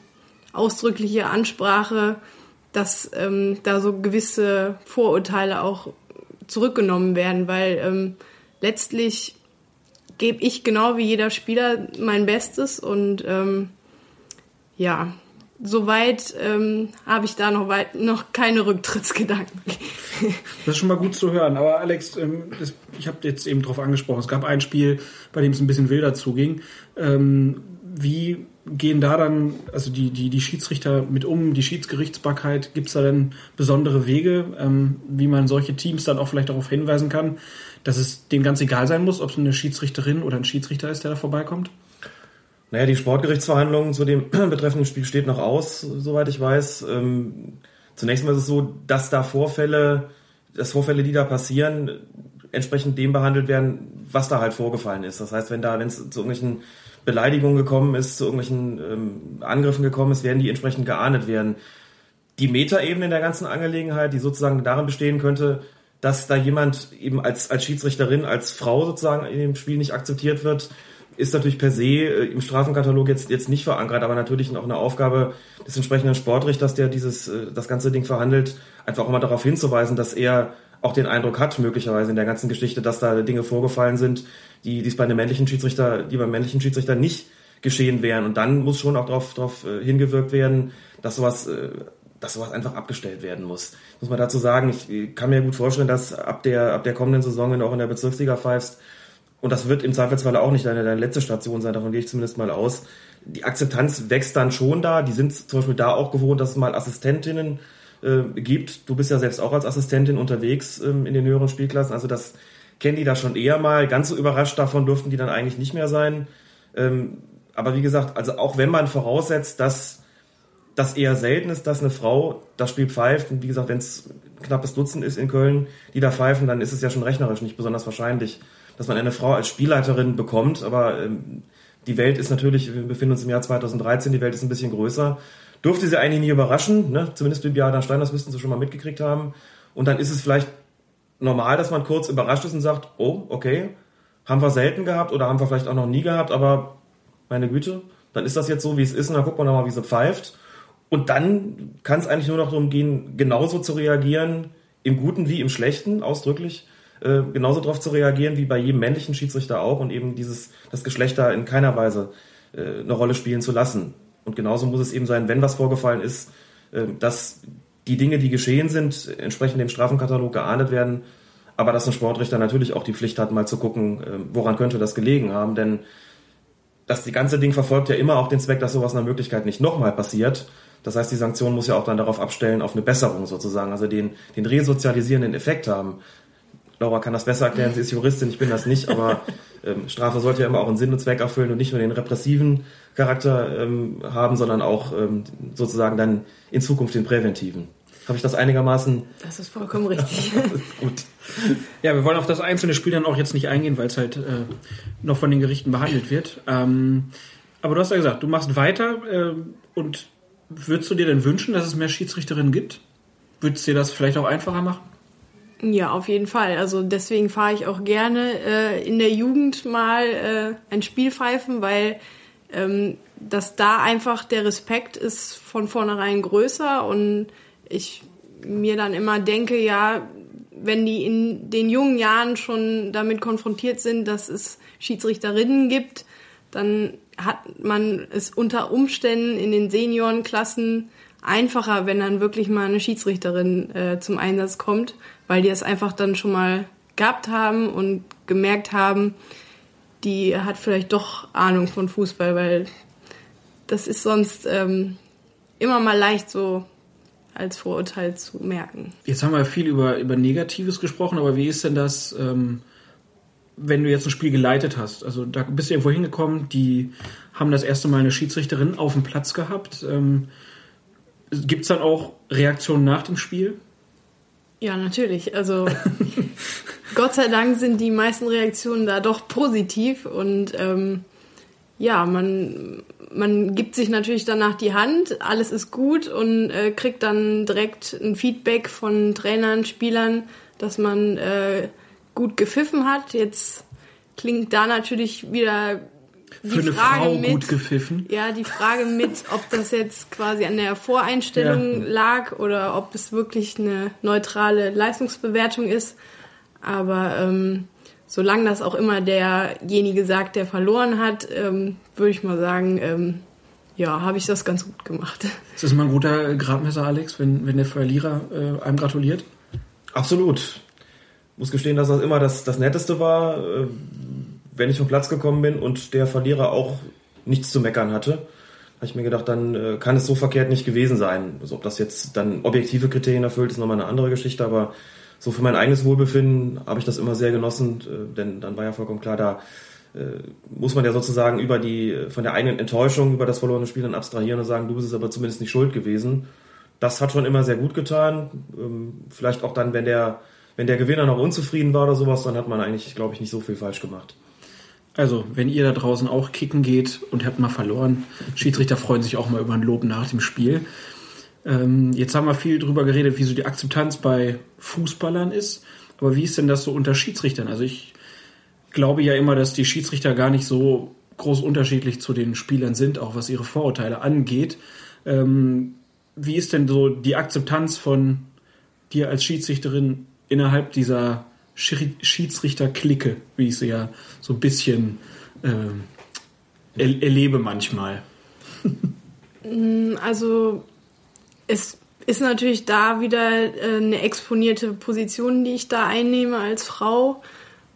ausdrückliche Ansprache, dass ähm, da so gewisse Vorurteile auch zurückgenommen werden, weil ähm, letztlich gebe ich genau wie jeder Spieler mein Bestes und ähm, ja, soweit ähm, habe ich da noch, weit, noch keine Rücktrittsgedanken. Das ist schon mal gut zu hören. Aber Alex, ähm, das, ich habe jetzt eben darauf angesprochen, es gab ein Spiel, bei dem es ein bisschen wilder zuging. Ähm, wie gehen da dann, also die, die, die Schiedsrichter mit um, die Schiedsgerichtsbarkeit, gibt es da denn besondere Wege, ähm, wie man solche Teams dann auch vielleicht darauf hinweisen kann, dass es denen ganz egal sein muss, ob es eine Schiedsrichterin oder ein Schiedsrichter ist, der da vorbeikommt? Naja, die Sportgerichtsverhandlung zu dem betreffenden Spiel steht noch aus, soweit ich weiß. Ähm, zunächst mal ist es so, dass da Vorfälle, dass Vorfälle, die da passieren, entsprechend dem behandelt werden, was da halt vorgefallen ist. Das heißt, wenn da, wenn es zu irgendwelchen Beleidigungen gekommen ist, zu irgendwelchen ähm, Angriffen gekommen ist, werden die entsprechend geahndet werden. die Metaebene in der ganzen Angelegenheit, die sozusagen darin bestehen könnte, dass da jemand eben als, als Schiedsrichterin, als Frau sozusagen in dem Spiel nicht akzeptiert wird, ist natürlich per se äh, im Strafenkatalog jetzt, jetzt nicht verankert, aber natürlich auch eine Aufgabe des entsprechenden Sportrichters, der dieses, äh, das ganze Ding verhandelt, einfach auch mal darauf hinzuweisen, dass er auch den Eindruck hat, möglicherweise in der ganzen Geschichte, dass da Dinge vorgefallen sind, die, die es bei einem männlichen Schiedsrichter, die beim männlichen Schiedsrichter nicht geschehen wären. Und dann muss schon auch darauf, darauf äh, hingewirkt werden, dass sowas, äh, dass sowas einfach abgestellt werden muss. Muss man dazu sagen, ich kann mir gut vorstellen, dass ab der, ab der kommenden Saison, wenn du auch in der Bezirksliga pfeifst, und das wird im Zweifelsfall auch nicht deine, deine letzte Station sein, davon gehe ich zumindest mal aus. Die Akzeptanz wächst dann schon da. Die sind zum Beispiel da auch gewohnt, dass mal Assistentinnen äh, gibt. Du bist ja selbst auch als Assistentin unterwegs ähm, in den höheren Spielklassen. Also das kennen die da schon eher mal. Ganz so überrascht davon durften die dann eigentlich nicht mehr sein. Ähm, aber wie gesagt, also auch wenn man voraussetzt, dass das eher selten ist, dass eine Frau das Spiel pfeift, und wie gesagt, wenn es knappes Dutzend ist in Köln, die da pfeifen, dann ist es ja schon rechnerisch nicht besonders wahrscheinlich dass man eine Frau als Spielleiterin bekommt, aber ähm, die Welt ist natürlich, wir befinden uns im Jahr 2013, die Welt ist ein bisschen größer. Durfte sie eigentlich nie überraschen, ne? zumindest Bibiana Stein, das müssten sie schon mal mitgekriegt haben. Und dann ist es vielleicht normal, dass man kurz überrascht ist und sagt, oh, okay, haben wir selten gehabt oder haben wir vielleicht auch noch nie gehabt, aber meine Güte, dann ist das jetzt so, wie es ist und dann guckt man mal, wie sie pfeift. Und dann kann es eigentlich nur noch darum gehen, genauso zu reagieren, im Guten wie im Schlechten, ausdrücklich, äh, genauso darauf zu reagieren wie bei jedem männlichen Schiedsrichter auch und eben dieses, das Geschlecht da in keiner Weise äh, eine Rolle spielen zu lassen. Und genauso muss es eben sein, wenn was vorgefallen ist, äh, dass die Dinge, die geschehen sind, entsprechend dem Strafenkatalog geahndet werden, aber dass ein Sportrichter natürlich auch die Pflicht hat, mal zu gucken, äh, woran könnte das gelegen haben, denn das ganze Ding verfolgt ja immer auch den Zweck, dass sowas der Möglichkeit nicht nochmal passiert. Das heißt, die Sanktion muss ja auch dann darauf abstellen, auf eine Besserung sozusagen, also den, den resozialisierenden Effekt haben. Laura kann das besser erklären, sie ist Juristin, ich bin das nicht, aber ähm, Strafe sollte ja immer auch einen Sinn und Zweck erfüllen und nicht nur den repressiven Charakter ähm, haben, sondern auch ähm, sozusagen dann in Zukunft den präventiven. Habe ich das einigermaßen? Das ist vollkommen richtig. Gut. Ja, wir wollen auf das einzelne Spiel dann auch jetzt nicht eingehen, weil es halt äh, noch von den Gerichten behandelt wird. Ähm, aber du hast ja gesagt, du machst weiter äh, und würdest du dir denn wünschen, dass es mehr Schiedsrichterinnen gibt? Würdest du dir das vielleicht auch einfacher machen? Ja, auf jeden Fall. Also deswegen fahre ich auch gerne äh, in der Jugend mal äh, ein Spiel pfeifen, weil ähm, dass da einfach der Respekt ist von vornherein größer und ich mir dann immer denke, ja, wenn die in den jungen Jahren schon damit konfrontiert sind, dass es Schiedsrichterinnen gibt, dann hat man es unter Umständen in den Seniorenklassen einfacher, wenn dann wirklich mal eine Schiedsrichterin äh, zum Einsatz kommt weil die es einfach dann schon mal gehabt haben und gemerkt haben, die hat vielleicht doch Ahnung von Fußball, weil das ist sonst ähm, immer mal leicht so als Vorurteil zu merken. Jetzt haben wir viel über, über Negatives gesprochen, aber wie ist denn das, ähm, wenn du jetzt ein Spiel geleitet hast? Also da bist du irgendwo hingekommen, die haben das erste Mal eine Schiedsrichterin auf dem Platz gehabt. Ähm, Gibt es dann auch Reaktionen nach dem Spiel? Ja, natürlich. Also Gott sei Dank sind die meisten Reaktionen da doch positiv und ähm, ja, man, man gibt sich natürlich danach die Hand, alles ist gut und äh, kriegt dann direkt ein Feedback von Trainern, Spielern, dass man äh, gut gepfiffen hat. Jetzt klingt da natürlich wieder für eine Frage Frau mit, gut gepfiffen. Ja, die Frage mit, ob das jetzt quasi an der Voreinstellung ja. lag oder ob es wirklich eine neutrale Leistungsbewertung ist. Aber ähm, solange das auch immer derjenige sagt, der verloren hat, ähm, würde ich mal sagen, ähm, ja, habe ich das ganz gut gemacht. Ist das mal ein guter Gradmesser, Alex, wenn, wenn der Verlierer äh, einem gratuliert? Absolut. Muss gestehen, dass das immer das, das Netteste war. Wenn ich vom Platz gekommen bin und der Verlierer auch nichts zu meckern hatte, habe ich mir gedacht, dann äh, kann es so verkehrt nicht gewesen sein. Also ob das jetzt dann objektive Kriterien erfüllt, ist nochmal eine andere Geschichte, aber so für mein eigenes Wohlbefinden habe ich das immer sehr genossen, äh, denn dann war ja vollkommen klar, da äh, muss man ja sozusagen über die, von der eigenen Enttäuschung über das verlorene Spiel dann abstrahieren und sagen, du bist es aber zumindest nicht schuld gewesen. Das hat schon immer sehr gut getan. Ähm, vielleicht auch dann, wenn der, wenn der Gewinner noch unzufrieden war oder sowas, dann hat man eigentlich, glaube ich, nicht so viel falsch gemacht. Also, wenn ihr da draußen auch kicken geht und habt mal verloren, Schiedsrichter freuen sich auch mal über ein Lob nach dem Spiel. Ähm, jetzt haben wir viel drüber geredet, wie so die Akzeptanz bei Fußballern ist. Aber wie ist denn das so unter Schiedsrichtern? Also ich glaube ja immer, dass die Schiedsrichter gar nicht so groß unterschiedlich zu den Spielern sind, auch was ihre Vorurteile angeht. Ähm, wie ist denn so die Akzeptanz von dir als Schiedsrichterin innerhalb dieser Schiedsrichter-Clique, wie ich sie ja so ein bisschen äh, er erlebe manchmal? Also es ist natürlich da wieder äh, eine exponierte Position, die ich da einnehme als Frau.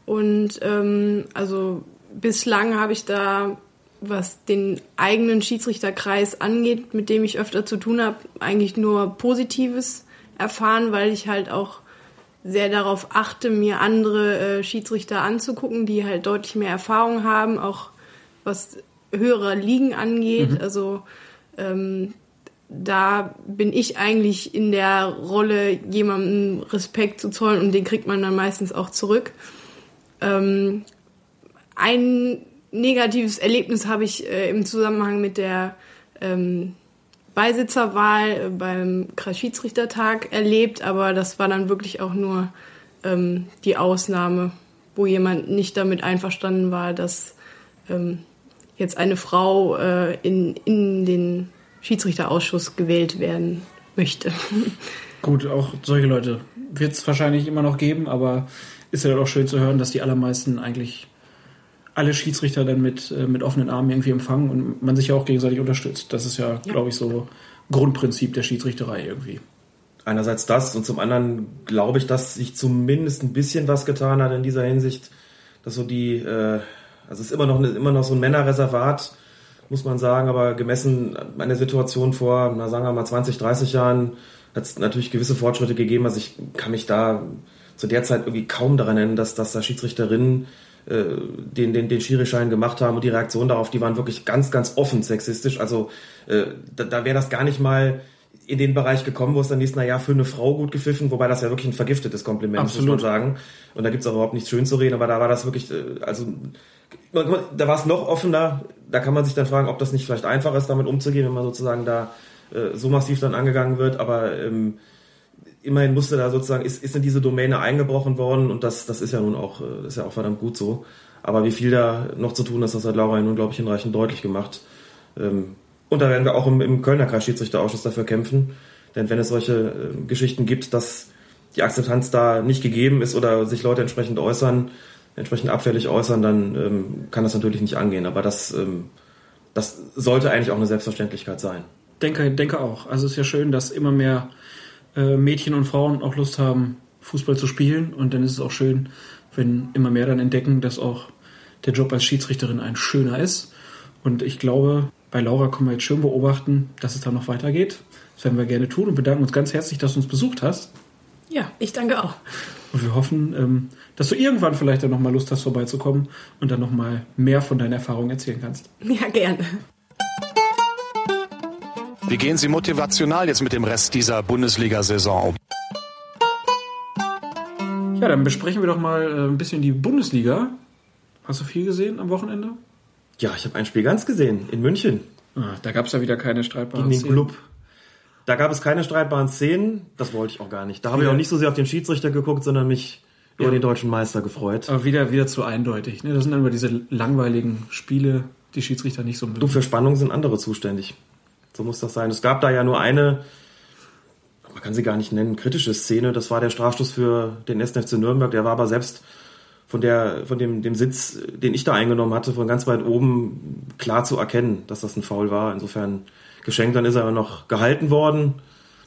Und ähm, also bislang habe ich da, was den eigenen Schiedsrichterkreis angeht, mit dem ich öfter zu tun habe, eigentlich nur Positives erfahren, weil ich halt auch sehr darauf achte, mir andere äh, Schiedsrichter anzugucken, die halt deutlich mehr Erfahrung haben, auch was höhere Ligen angeht. Mhm. Also ähm, da bin ich eigentlich in der Rolle, jemandem Respekt zu zollen und den kriegt man dann meistens auch zurück. Ähm, ein negatives Erlebnis habe ich äh, im Zusammenhang mit der ähm, Beisitzerwahl äh, beim Kreisschiedsrichtertag erlebt, aber das war dann wirklich auch nur ähm, die Ausnahme, wo jemand nicht damit einverstanden war, dass ähm, jetzt eine Frau äh, in, in den Schiedsrichterausschuss gewählt werden möchte. Gut, auch solche Leute wird es wahrscheinlich immer noch geben, aber ist ja auch schön zu hören, dass die allermeisten eigentlich alle Schiedsrichter dann mit, äh, mit offenen Armen irgendwie empfangen und man sich ja auch gegenseitig unterstützt. Das ist ja, ja. glaube ich, so Grundprinzip der Schiedsrichterei irgendwie. Einerseits das und zum anderen glaube ich, dass sich zumindest ein bisschen was getan hat in dieser Hinsicht, dass so die, äh, also es ist immer noch, immer noch so ein Männerreservat, muss man sagen, aber gemessen an der Situation vor, na sagen wir mal 20, 30 Jahren, hat es natürlich gewisse Fortschritte gegeben. Also ich kann mich da zu der Zeit irgendwie kaum daran erinnern, dass, dass da Schiedsrichterinnen äh, den, den, den Schirischein gemacht haben und die Reaktionen darauf, die waren wirklich ganz, ganz offen sexistisch. Also äh, da, da wäre das gar nicht mal in den Bereich gekommen, wo es dann hieß, na ja, für eine Frau gut gepfiffen, wobei das ja wirklich ein vergiftetes Kompliment Absolut. muss man sagen. Und da gibt's auch überhaupt nichts schön zu reden, aber da war das wirklich, äh, also da war es noch offener. Da kann man sich dann fragen, ob das nicht vielleicht einfacher ist, damit umzugehen, wenn man sozusagen da äh, so massiv dann angegangen wird. Aber ähm, immerhin musste da sozusagen, ist, ist in diese Domäne eingebrochen worden und das, das ist ja nun auch, äh, ist ja auch verdammt gut so. Aber wie viel da noch zu tun ist, das hat Laura nun, glaube ich, hinreichend deutlich gemacht. Ähm, und da werden wir auch im, im Kölner Kreisschiedsrichterausschuss dafür kämpfen. Denn wenn es solche äh, Geschichten gibt, dass die Akzeptanz da nicht gegeben ist oder sich Leute entsprechend äußern, entsprechend abfällig äußern, dann ähm, kann das natürlich nicht angehen. Aber das, ähm, das sollte eigentlich auch eine Selbstverständlichkeit sein. Denke, denke auch. Also es ist ja schön, dass immer mehr äh, Mädchen und Frauen auch Lust haben, Fußball zu spielen. Und dann ist es auch schön, wenn immer mehr dann entdecken, dass auch der Job als Schiedsrichterin ein schöner ist. Und ich glaube, bei Laura können wir jetzt schön beobachten, dass es da noch weitergeht. Das werden wir gerne tun und bedanken uns ganz herzlich, dass du uns besucht hast. Ja, ich danke auch. Und wir hoffen, ähm, dass du irgendwann vielleicht dann nochmal Lust hast, vorbeizukommen und dann nochmal mehr von deinen Erfahrungen erzählen kannst. Ja, gerne. Wie gehen Sie motivational jetzt mit dem Rest dieser Bundesliga-Saison um? Ja, dann besprechen wir doch mal äh, ein bisschen die Bundesliga. Hast du viel gesehen am Wochenende? Ja, ich habe ein Spiel ganz gesehen in München. Ah, da gab es ja wieder keine streitbaren Gegen den Club. Da gab es keine streitbaren Szenen. Das wollte ich auch gar nicht. Da habe ich auch nicht so sehr auf den Schiedsrichter geguckt, sondern mich über ja. den deutschen Meister gefreut. Aber wieder, wieder zu eindeutig. Ne? Das sind dann immer diese langweiligen Spiele, die Schiedsrichter nicht so mögen. Du, für Spannung sind andere zuständig. So muss das sein. Es gab da ja nur eine, man kann sie gar nicht nennen, kritische Szene. Das war der Strafstoß für den SNFC Nürnberg. Der war aber selbst von der, von dem, dem Sitz, den ich da eingenommen hatte, von ganz weit oben klar zu erkennen, dass das ein Foul war. Insofern geschenkt, dann ist er aber noch gehalten worden.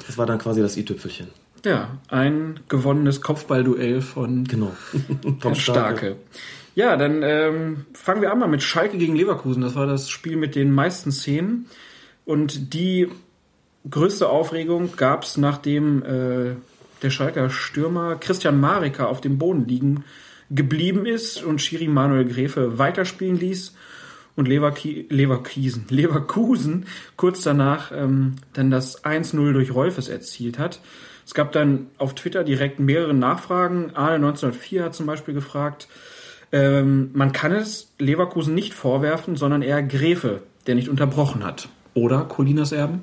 Das war dann quasi das i-Tüpfelchen. Ja, ein gewonnenes Kopfballduell von genau. Tom Starke. Starke. Ja, dann ähm, fangen wir an mal mit Schalke gegen Leverkusen. Das war das Spiel mit den meisten Szenen. Und die größte Aufregung gab es, nachdem äh, der Schalker Stürmer Christian Marika auf dem Boden liegen geblieben ist und Schiri Manuel Gräfe weiterspielen ließ und Leverki Leverkusen, Leverkusen kurz danach ähm, dann das 1-0 durch Rolfes erzielt hat. Es gab dann auf Twitter direkt mehrere Nachfragen. Arne 1904 hat zum Beispiel gefragt, ähm, man kann es Leverkusen nicht vorwerfen, sondern eher Gräfe, der nicht unterbrochen hat. Oder Colinas Erben?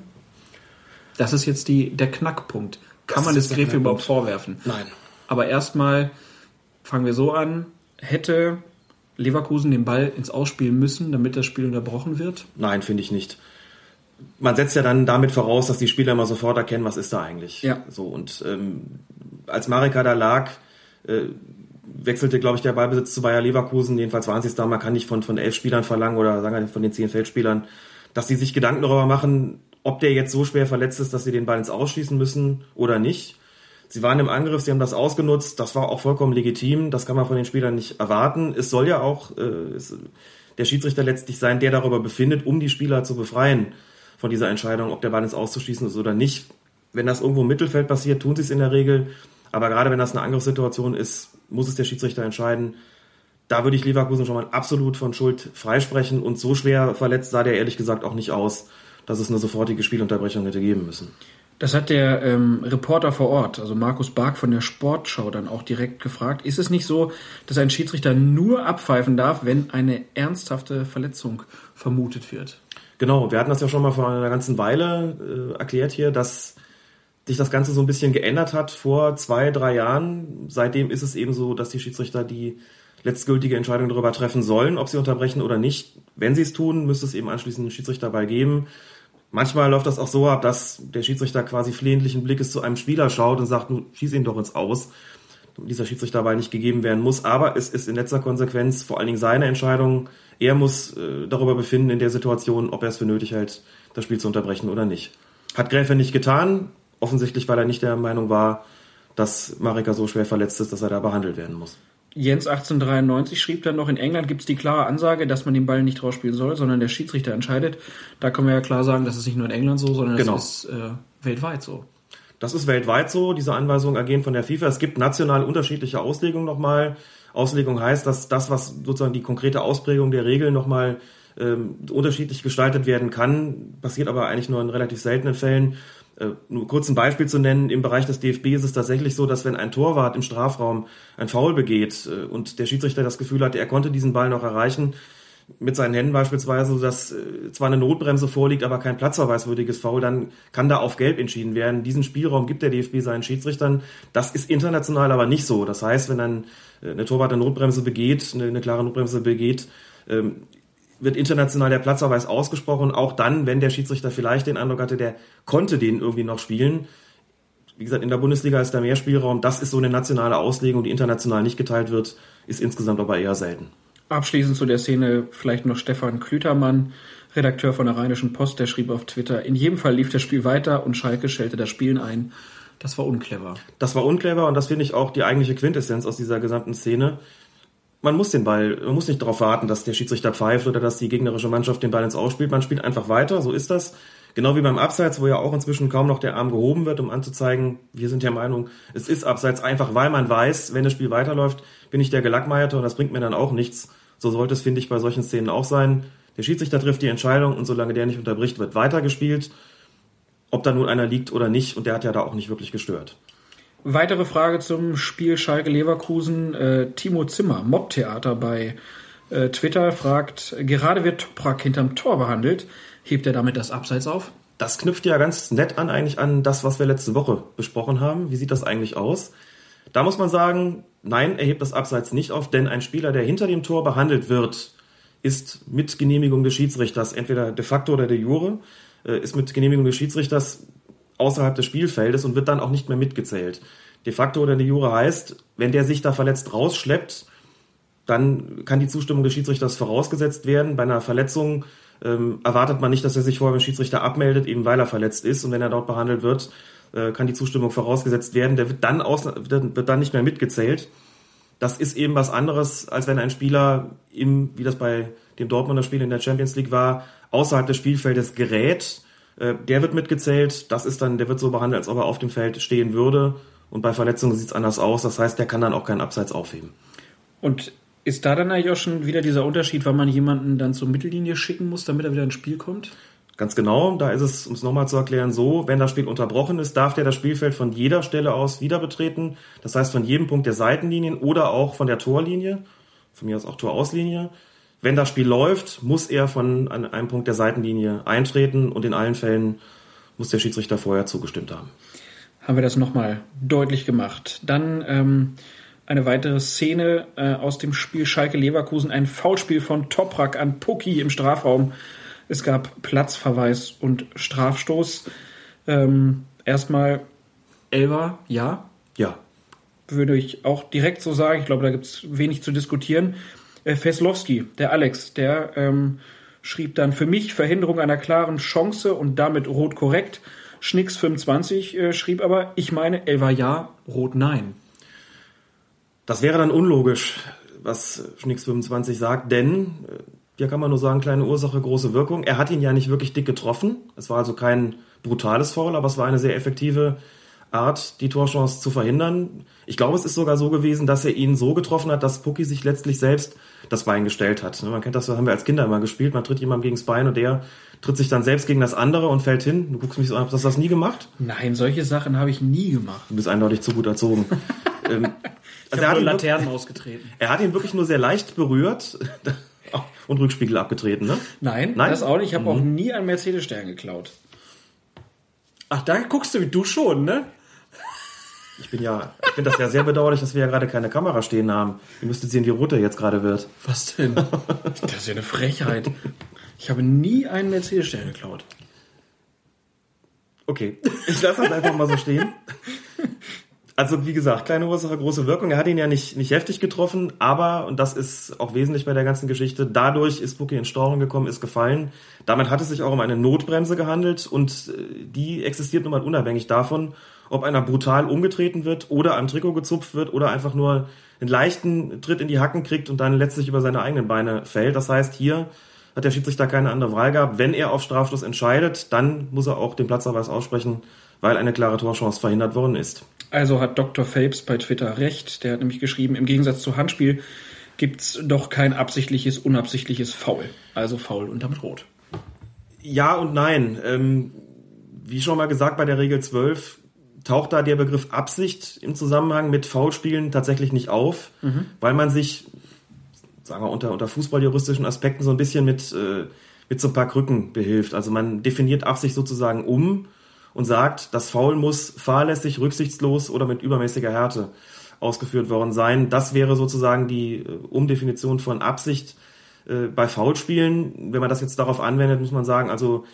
Das ist jetzt die, der Knackpunkt. Kann Das man der Grefel überhaupt vorwerfen? Nein. Aber erstmal fangen wir so an. Hätte Leverkusen den Ball ins Ausspielen müssen, damit das Spiel unterbrochen wird? Nein, finde ich nicht. Man setzt ja dann damit voraus, dass die Spieler immer sofort erkennen, was ist da eigentlich. Ja. So und ähm, als Marika da lag, äh, wechselte, glaube ich, der Ballbesitz zu Bayer Leverkusen. Jedenfalls waren sie es da. Man kann nicht von, von elf Spielern verlangen oder sagen wir von den zehn Feldspielern, dass sie sich Gedanken darüber machen, ob der jetzt so schwer verletzt ist, dass sie den Ball ins Ausschießen müssen oder nicht. Sie waren im Angriff, sie haben das ausgenutzt. Das war auch vollkommen legitim. Das kann man von den Spielern nicht erwarten. Es soll ja auch äh, es, der Schiedsrichter letztlich sein, der darüber befindet, um die Spieler zu befreien von dieser Entscheidung, ob der Ball ins Auszuschießen ist oder nicht. Wenn das irgendwo im Mittelfeld passiert, tun sie es in der Regel. Aber gerade wenn das eine Angriffssituation ist, muss es der Schiedsrichter entscheiden. Da würde ich Leverkusen schon mal absolut von Schuld freisprechen. Und so schwer verletzt sah der ehrlich gesagt auch nicht aus, dass es eine sofortige Spielunterbrechung hätte geben müssen. Das hat der ähm, Reporter vor Ort, also Markus Bark von der Sportschau, dann auch direkt gefragt. Ist es nicht so, dass ein Schiedsrichter nur abpfeifen darf, wenn eine ernsthafte Verletzung vermutet wird? Genau, wir hatten das ja schon mal vor einer ganzen Weile äh, erklärt hier, dass sich das Ganze so ein bisschen geändert hat vor zwei, drei Jahren. Seitdem ist es eben so, dass die Schiedsrichter die letztgültige Entscheidung darüber treffen sollen, ob sie unterbrechen oder nicht. Wenn sie es tun, müsste es eben anschließend einen Schiedsrichterball geben. Manchmal läuft das auch so ab, dass der Schiedsrichter quasi flehentlichen Blickes zu einem Spieler schaut und sagt, nun schieß ihn doch ins Aus. Dieser Schiedsrichterball nicht gegeben werden muss. Aber es ist in letzter Konsequenz vor allen Dingen seine Entscheidung. Er muss äh, darüber befinden in der Situation, ob er es für nötig hält, das Spiel zu unterbrechen oder nicht. Hat Gräfe nicht getan, offensichtlich, weil er nicht der Meinung war, dass Marika so schwer verletzt ist, dass er da behandelt werden muss. Jens 1893 schrieb dann noch, in England gibt es die klare Ansage, dass man den Ball nicht rausspielen soll, sondern der Schiedsrichter entscheidet. Da können wir ja klar sagen, das ist nicht nur in England so, sondern Genau. das ist äh, weltweit so. Das ist weltweit so. Diese Anweisungen ergehen von der FIFA. Es gibt national unterschiedliche Auslegungen nochmal. Auslegung heißt, dass das, was sozusagen die konkrete Ausprägung der Regeln nochmal ähm, unterschiedlich gestaltet werden kann, passiert aber eigentlich nur in relativ seltenen Fällen. Äh, nur kurz ein Beispiel zu nennen, im Bereich des DFB ist es tatsächlich so, dass wenn ein Torwart im Strafraum ein Foul begeht äh, und der Schiedsrichter das Gefühl hat, er konnte diesen Ball noch erreichen, mit seinen Händen beispielsweise, dass äh, zwar eine Notbremse vorliegt, aber kein platzverweiswürdiges Foul, dann kann da auf Gelb entschieden werden. Diesen Spielraum gibt der DFB seinen Schiedsrichtern. Das ist international aber nicht so. Das heißt, wenn äh, eine Torwart eine Notbremse begeht, eine, eine klare Notbremse begeht, ähm, wird international der Platzverweis ausgesprochen, auch dann, wenn der Schiedsrichter vielleicht den Eindruck hatte, der konnte den irgendwie noch spielen. Wie gesagt, in der Bundesliga ist da mehr Spielraum. Das ist so eine nationale Auslegung, die international nicht geteilt wird, ist insgesamt aber eher selten. Abschließend zu der Szene vielleicht noch Stefan Klütermann, Redakteur von der Rheinischen Post, der schrieb auf Twitter, in jedem Fall lief das Spiel weiter und Schalke stellte das Spielen ein. Das war unclever. Das war unclever und das finde ich auch die eigentliche Quintessenz aus dieser gesamten Szene. Man muss den Ball, man muss nicht darauf warten, dass der Schiedsrichter pfeift oder dass die gegnerische Mannschaft den Ball ins Ausspielt. Man spielt einfach weiter, so ist das. Genau wie beim Abseits, wo ja auch inzwischen kaum noch der Arm gehoben wird, um anzuzeigen, wir sind der Meinung, es ist Abseits, einfach weil man weiß, wenn das Spiel weiterläuft, bin ich der Gelackmeierte und das bringt mir dann auch nichts. So sollte es, finde ich, bei solchen Szenen auch sein. Der Schiedsrichter trifft die Entscheidung und solange der nicht unterbricht, wird weitergespielt. Ob da nun einer liegt oder nicht, und der hat ja da auch nicht wirklich gestört. Weitere Frage zum Spiel Schalke-Leverkusen. Äh, Timo Zimmer, Mob-Theater bei äh, Twitter, fragt, gerade wird Toprak hinterm Tor behandelt. Hebt er damit das Abseits auf? Das knüpft ja ganz nett an eigentlich an das, was wir letzte Woche besprochen haben. Wie sieht das eigentlich aus? Da muss man sagen, nein, er hebt das Abseits nicht auf, denn ein Spieler, der hinter dem Tor behandelt wird, ist mit Genehmigung des Schiedsrichters, entweder de facto oder de jure, äh, ist mit Genehmigung des Schiedsrichters außerhalb des Spielfeldes und wird dann auch nicht mehr mitgezählt. De facto oder de jure heißt, wenn der sich da verletzt rausschleppt, dann kann die Zustimmung des Schiedsrichters vorausgesetzt werden. Bei einer Verletzung ähm, erwartet man nicht, dass er sich vorher beim Schiedsrichter abmeldet, eben weil er verletzt ist. Und wenn er dort behandelt wird, äh, kann die Zustimmung vorausgesetzt werden. Der wird dann, aus, wird, dann nicht mehr mitgezählt. Das ist eben was anderes, als wenn ein Spieler im, wie das bei dem Dortmunder Spiel in der Champions League war, außerhalb des Spielfeldes gerät. Äh, der wird mitgezählt. Das ist dann, der wird so behandelt, als ob er auf dem Feld stehen würde. Und bei Verletzungen sieht es anders aus. Das heißt, der kann dann auch keinen Abseits aufheben. Und ist da dann, Herr Joschen, wieder dieser Unterschied, wann man jemanden dann zur Mittellinie schicken muss, damit er wieder ins Spiel kommt? Ganz genau, da ist es, um es nochmal zu erklären, so, wenn das Spiel unterbrochen ist, darf der das Spielfeld von jeder Stelle aus wieder betreten. Das heißt von jedem Punkt der Seitenlinien oder auch von der Torlinie, von mir aus auch Torauslinie. Wenn das Spiel läuft, muss er von einem Punkt der Seitenlinie eintreten und in allen Fällen muss der Schiedsrichter vorher zugestimmt haben. Haben wir das nochmal deutlich gemacht. Dann ähm, eine weitere Szene äh, aus dem Spiel Schalke Leverkusen, ein Foulspiel von Toprak an Pucki im Strafraum. Es gab Platzverweis und Strafstoß. Ähm, erstmal Elva, ja, Ja, würde ich auch direkt so sagen. Ich glaube, da gibt es wenig zu diskutieren. Äh, Feslowski, der Alex, der ähm, schrieb dann für mich Verhinderung einer klaren Chance und damit rot korrekt. Schnicks 25 äh, schrieb aber, ich meine, Elva ja, rot nein. Das wäre dann unlogisch, was Schnicks 25 sagt, denn äh, hier kann man nur sagen, kleine Ursache, große Wirkung. Er hat ihn ja nicht wirklich dick getroffen. Es war also kein brutales Foul, aber es war eine sehr effektive Art, die Torchance zu verhindern. Ich glaube, es ist sogar so gewesen, dass er ihn so getroffen hat, dass Pucki sich letztlich selbst das Bein gestellt hat. Man kennt das, das haben wir als Kinder immer gespielt. Man tritt jemandem gegen das Bein und der tritt sich dann selbst gegen das andere und fällt hin. Du guckst mich so an, hast du das nie gemacht? Nein, solche Sachen habe ich nie gemacht. Du bist eindeutig zu gut erzogen. ähm, Ich also er, hat nur ihn wirklich, Laternen ausgetreten. er hat ihn wirklich nur sehr leicht berührt und Rückspiegel abgetreten, ne? Nein, Nein? das auch nicht. Ich habe auch nie einen Mercedes-Stern geklaut. Ach, da guckst du, du schon, ne? Ich bin ja, ich finde das ja sehr bedauerlich, dass wir ja gerade keine Kamera stehen haben. Ihr müsstet sehen, wie rot er jetzt gerade wird. Was denn? Das ist ja eine Frechheit. Ich habe nie einen Mercedes-Stern geklaut. Okay, ich lasse das einfach mal so stehen. Also wie gesagt, kleine Ursache, große Wirkung. Er hat ihn ja nicht, nicht heftig getroffen, aber, und das ist auch wesentlich bei der ganzen Geschichte, dadurch ist Buki in Stauchen gekommen, ist gefallen. Damit hat es sich auch um eine Notbremse gehandelt und äh, die existiert nun mal unabhängig davon, ob einer brutal umgetreten wird oder am Trikot gezupft wird oder einfach nur einen leichten Tritt in die Hacken kriegt und dann letztlich über seine eigenen Beine fällt. Das heißt, hier hat der Schiedsrichter keine andere Wahl gehabt. Wenn er auf Strafschluss entscheidet, dann muss er auch den Platzverweis aussprechen, weil eine klare Torchance verhindert worden ist. Also hat Dr. Phelps bei Twitter recht. Der hat nämlich geschrieben, im Gegensatz zu Handspiel gibt's doch kein absichtliches, unabsichtliches Foul. Also Foul und damit rot. Ja und nein. Ähm, wie schon mal gesagt, bei der Regel 12 taucht da der Begriff Absicht im Zusammenhang mit Foulspielen tatsächlich nicht auf, weil man sich, sagen wir unter, unter fußballjuristischen Aspekten so ein bisschen mit, äh, mit so ein paar Krücken behilft. Also man definiert Absicht sozusagen um und sagt, das Foul muss fahrlässig, rücksichtslos oder mit übermäßiger Härte ausgeführt worden sein. Das wäre sozusagen die äh, Umdefinition von Absicht äh, bei Foulspielen. Wenn man das jetzt darauf anwendet, muss man sagen, also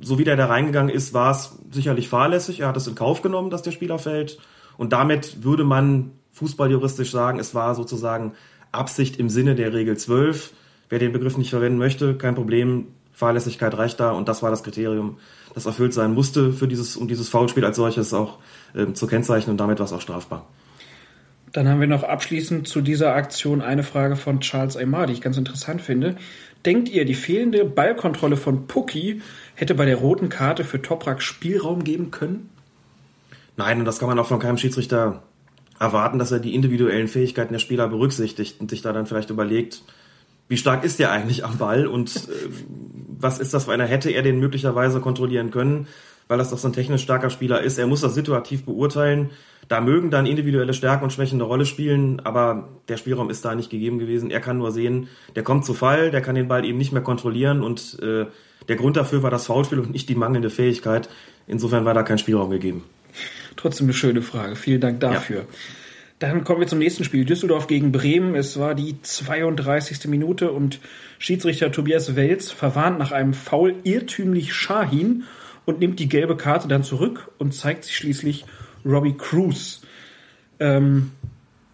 so wie der da reingegangen ist, war es sicherlich fahrlässig. Er hat es in Kauf genommen, dass der Spieler fällt. Und damit würde man fußballjuristisch sagen, es war sozusagen Absicht im Sinne der Regel 12. Wer den Begriff nicht verwenden möchte, kein Problem. Fahrlässigkeit reicht da und das war das Kriterium, das erfüllt sein musste für dieses, um dieses Foulspiel als solches auch ähm, zu kennzeichnen und damit war es auch strafbar. Dann haben wir noch abschließend zu dieser Aktion eine Frage von Charles Aymar, die ich ganz interessant finde. Denkt ihr, die fehlende Ballkontrolle von Pucki hätte bei der roten Karte für Toprak Spielraum geben können? Nein, und das kann man auch von keinem Schiedsrichter erwarten, dass er die individuellen Fähigkeiten der Spieler berücksichtigt und sich da dann vielleicht überlegt, wie stark ist der eigentlich am Ball und äh, was ist das für einer, hätte er den möglicherweise kontrollieren können, weil das doch so ein technisch starker Spieler ist. Er muss das situativ beurteilen. Da mögen dann individuelle Stärken und Schwächen eine Rolle spielen, aber der Spielraum ist da nicht gegeben gewesen. Er kann nur sehen, der kommt zu Fall, der kann den Ball eben nicht mehr kontrollieren und äh, der Grund dafür war das Foulspiel und nicht die mangelnde Fähigkeit. Insofern war da kein Spielraum gegeben. Trotzdem eine schöne Frage. Vielen Dank dafür. Dann kommen wir zum nächsten Spiel. Düsseldorf gegen Bremen. Es war die 32. Minute und Schiedsrichter Tobias Welz verwarnt nach einem Foul irrtümlich Shahin und nimmt die gelbe Karte dann zurück und zeigt sich schließlich Robbie Cruz. Ähm,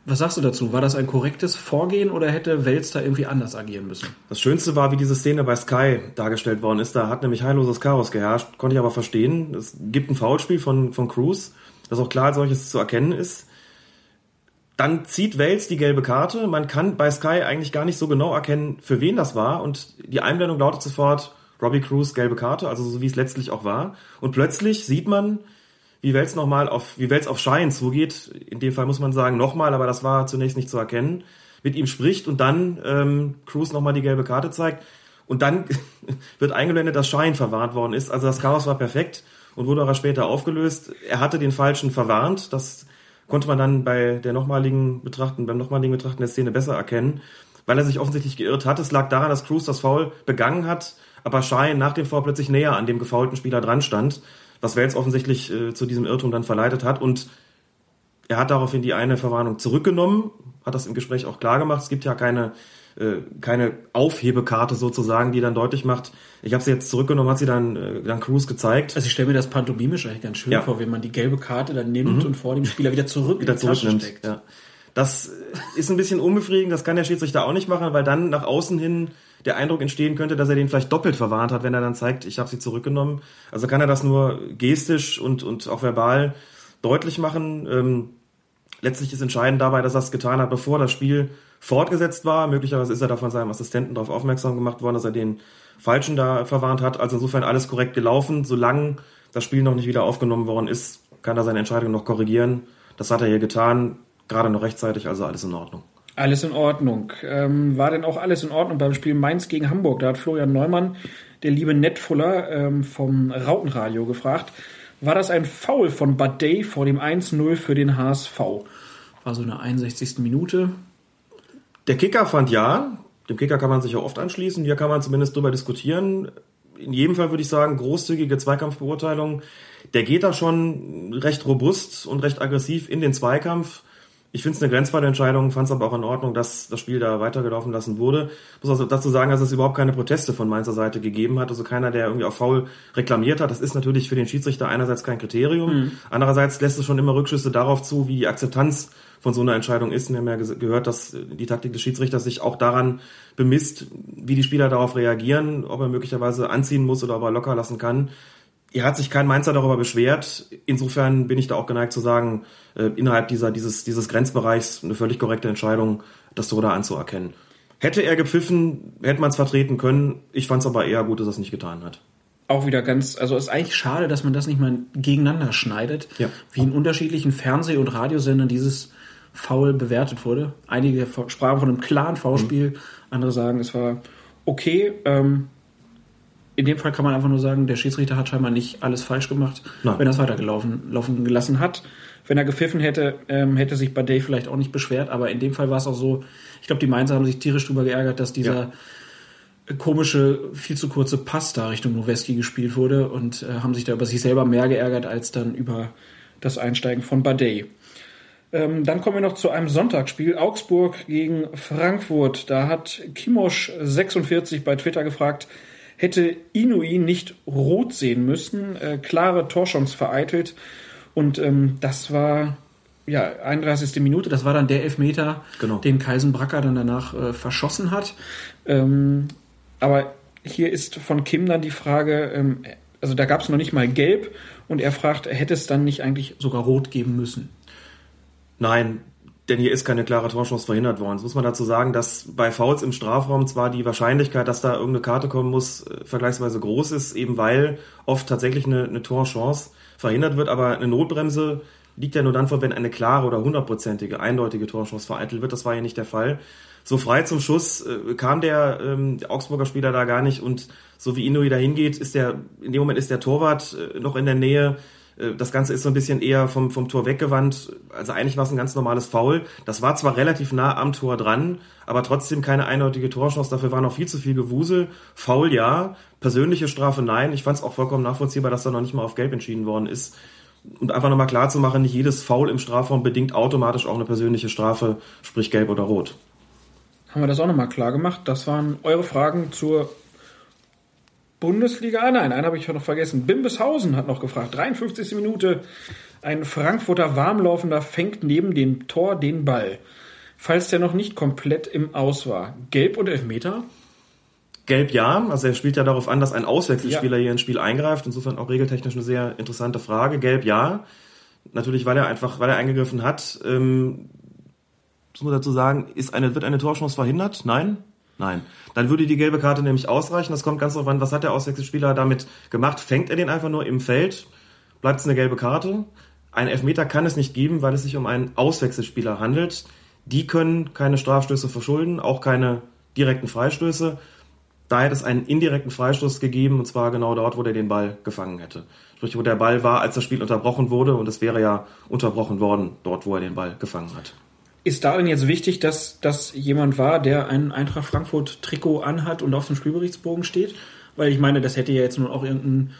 was sagst du dazu? War das ein korrektes Vorgehen oder hätte Welz da irgendwie anders agieren müssen? Das Schönste war, wie diese Szene bei Sky dargestellt worden ist. Da hat nämlich heilloses Chaos geherrscht. Konnte ich aber verstehen. Es gibt ein Foulspiel von, von Cruz, das auch klar als solches zu erkennen ist. Dann zieht Wales die gelbe Karte. Man kann bei Sky eigentlich gar nicht so genau erkennen, für wen das war. Und die Einblendung lautet sofort Robbie Cruz gelbe Karte, also so wie es letztlich auch war. Und plötzlich sieht man, wie Wels nochmal auf, wie Wels auf Schein zugeht. In dem Fall muss man sagen nochmal, aber das war zunächst nicht zu erkennen. Mit ihm spricht und dann ähm, Cruz nochmal die gelbe Karte zeigt. Und dann wird eingeblendet, dass Schein verwarnt worden ist. Also das Chaos war perfekt und wurde aber später aufgelöst. Er hatte den Falschen verwarnt. Das konnte man dann bei der nochmaligen Betrachten, beim nochmaligen Betrachten der Szene besser erkennen, weil er sich offensichtlich geirrt hat. Es lag daran, dass Cruz das Foul begangen hat, aber Schein nach dem Foul plötzlich näher an dem gefaulten Spieler dran stand. Was Wels offensichtlich äh, zu diesem Irrtum dann verleitet hat. Und er hat daraufhin die eine Verwarnung zurückgenommen, hat das im Gespräch auch klar gemacht. Es gibt ja keine, äh, keine Aufhebekarte sozusagen, die dann deutlich macht, ich habe sie jetzt zurückgenommen, hat sie dann, äh, dann Cruz gezeigt. Also ich stelle mir das pantomimisch eigentlich ganz schön Ja. vor, wenn man die gelbe Karte dann nimmt und vor dem Spieler wieder zurück wieder in die Tasche steckt. Ja. Das ist ein bisschen unbefriedigend, das kann der Schiedsrichter auch nicht machen, weil dann nach außen hin der Eindruck entstehen könnte, dass er den vielleicht doppelt verwarnt hat, wenn er dann zeigt, ich habe sie zurückgenommen. Also kann er das nur gestisch und, und auch verbal deutlich machen. Ähm, letztlich ist entscheidend dabei, dass er es getan hat, bevor das Spiel fortgesetzt war. Möglicherweise ist er da von seinem Assistenten darauf aufmerksam gemacht worden, dass er den Falschen da verwarnt hat. Also insofern alles korrekt gelaufen. Solange das Spiel noch nicht wieder aufgenommen worden ist, kann er seine Entscheidung noch korrigieren. Das hat er hier getan, gerade noch rechtzeitig, also alles in Ordnung. Alles in Ordnung. Ähm, war denn auch alles in Ordnung beim Spiel Mainz gegen Hamburg? Da hat Florian Neumann, der liebe Netfuller ähm, vom Rautenradio, gefragt, war das ein Foul von Bad Day vor dem 1-0 für den HSV? War so eine 61. Minute. Der Kicker fand ja, dem Kicker kann man sich ja oft anschließen, hier kann man zumindest drüber diskutieren. In jedem Fall würde ich sagen, großzügige Zweikampfbeurteilung. Der geht da schon recht robust und recht aggressiv in den Zweikampf. Ich finde es eine Grenzfallentscheidung, fand es aber auch in Ordnung, dass das Spiel da weitergelaufen lassen wurde. Muss also dazu sagen, dass es überhaupt keine Proteste von Mainzer Seite gegeben hat, also keiner, der irgendwie auf Foul reklamiert hat. Das ist natürlich für den Schiedsrichter einerseits kein Kriterium, andererseits lässt es schon immer Rückschlüsse darauf zu, wie die Akzeptanz von so einer Entscheidung ist. Wir haben ja gehört, dass die Taktik des Schiedsrichters sich auch daran bemisst, wie die Spieler darauf reagieren, ob er möglicherweise anziehen muss oder ob er locker lassen kann. Hier hat sich kein Mainzer darüber beschwert. Insofern bin ich da auch geneigt zu sagen, äh, innerhalb dieser, dieses, dieses Grenzbereichs eine völlig korrekte Entscheidung, das so da anzuerkennen. Hätte er gepfiffen, hätte man es vertreten können. Ich fand es aber eher gut, dass er es nicht getan hat. Auch wieder ganz, also ist eigentlich schade, dass man das nicht mal gegeneinander schneidet, Ja. wie in unterschiedlichen Fernseh- und Radiosendern dieses Foul bewertet wurde. Einige sprachen von einem klaren Foulspiel, andere sagen, es war okay. Ähm, in dem Fall kann man einfach nur sagen, der Schiedsrichter hat scheinbar nicht alles falsch gemacht, Nein. wenn er es weitergelaufen laufen gelassen hat. Wenn er gepfiffen hätte, ähm, hätte sich Badei vielleicht auch nicht beschwert, aber in dem Fall war es auch so, ich glaube, die Mainzer haben sich tierisch drüber geärgert, dass dieser Ja. komische, viel zu kurze Pass da Richtung Noweski gespielt wurde und äh, haben sich da über sich selber mehr geärgert als dann über das Einsteigen von Badei. Ähm, dann kommen wir noch zu einem Sonntagsspiel. Augsburg gegen Frankfurt. Da hat Kimosch46 bei Twitter gefragt, hätte Inui nicht rot sehen müssen. Äh, klare Torchance vereitelt. Und ähm, das war ja 31. Minute. Das war dann der Elfmeter, Genau. den Keisenbracker dann danach äh, verschossen hat. Ähm, aber hier ist von Kim dann die Frage, ähm, also da gab es noch nicht mal gelb und er fragt, hätte es dann nicht eigentlich sogar rot geben müssen? Nein, denn hier ist keine klare Torchance verhindert worden. Jetzt muss man dazu sagen, dass bei Fouls im Strafraum zwar die Wahrscheinlichkeit, dass da irgendeine Karte kommen muss, äh, vergleichsweise groß ist, eben weil oft tatsächlich eine, eine Torchance verhindert wird, aber eine Notbremse liegt ja nur dann vor, wenn eine klare oder hundertprozentige, eindeutige Torchance vereitelt wird. Das war ja nicht der Fall. So frei zum Schuss äh, kam der, ähm, der Augsburger Spieler da gar nicht und so wie Inui da hingeht, ist der, in dem Moment ist der Torwart äh, noch in der Nähe. Äh, Das Ganze ist so ein bisschen eher vom, vom Tor weggewandt. Also eigentlich war es ein ganz normales Foul. Das war zwar relativ nah am Tor dran, aber trotzdem keine eindeutige Torchance. Dafür war noch viel zu viel Gewusel. Foul ja, persönliche Strafe nein. Ich fand es auch vollkommen nachvollziehbar, dass da noch nicht mal auf Gelb entschieden worden ist. Und einfach nochmal klar zu machen, nicht jedes Foul im Strafraum bedingt automatisch auch eine persönliche Strafe, sprich Gelb oder Rot. Haben wir das auch nochmal klar gemacht? Das waren eure Fragen zur Bundesliga. Ah nein, einen habe ich noch vergessen. Bimbeshausen hat noch gefragt. 53. Minute. Ein Frankfurter Warmlaufender fängt neben dem Tor den Ball. Falls der noch nicht komplett im Aus war. Gelb und Elfmeter? Gelb ja, also er spielt ja darauf an, dass ein Auswechselspieler Ja. hier ins Spiel eingreift. Insofern auch regeltechnisch eine sehr interessante Frage. Gelb ja. Natürlich, weil er einfach, weil er eingegriffen hat. Ähm, muss man dazu sagen, ist eine, wird eine Torchance verhindert? Nein? Nein. Dann würde die gelbe Karte nämlich ausreichen. Das kommt ganz darauf an, was hat der Auswechselspieler damit gemacht? Fängt er den einfach nur im Feld? Bleibt es eine gelbe Karte? Ein Elfmeter kann es nicht geben, weil es sich um einen Auswechselspieler handelt. Die können keine Strafstöße verschulden, auch keine direkten Freistöße. Da hätte es einen indirekten Freistoß gegeben, und zwar genau dort, wo der den Ball gefangen hätte. Sprich, wo der Ball war, als das Spiel unterbrochen wurde, und es wäre ja unterbrochen worden, dort, wo er den Ball gefangen hat. Ist darin jetzt wichtig, dass das jemand war, der ein Eintracht Frankfurt Trikot anhat und auf dem Spielberichtsbogen steht? Weil ich meine, das hätte ja jetzt nun auch irgendein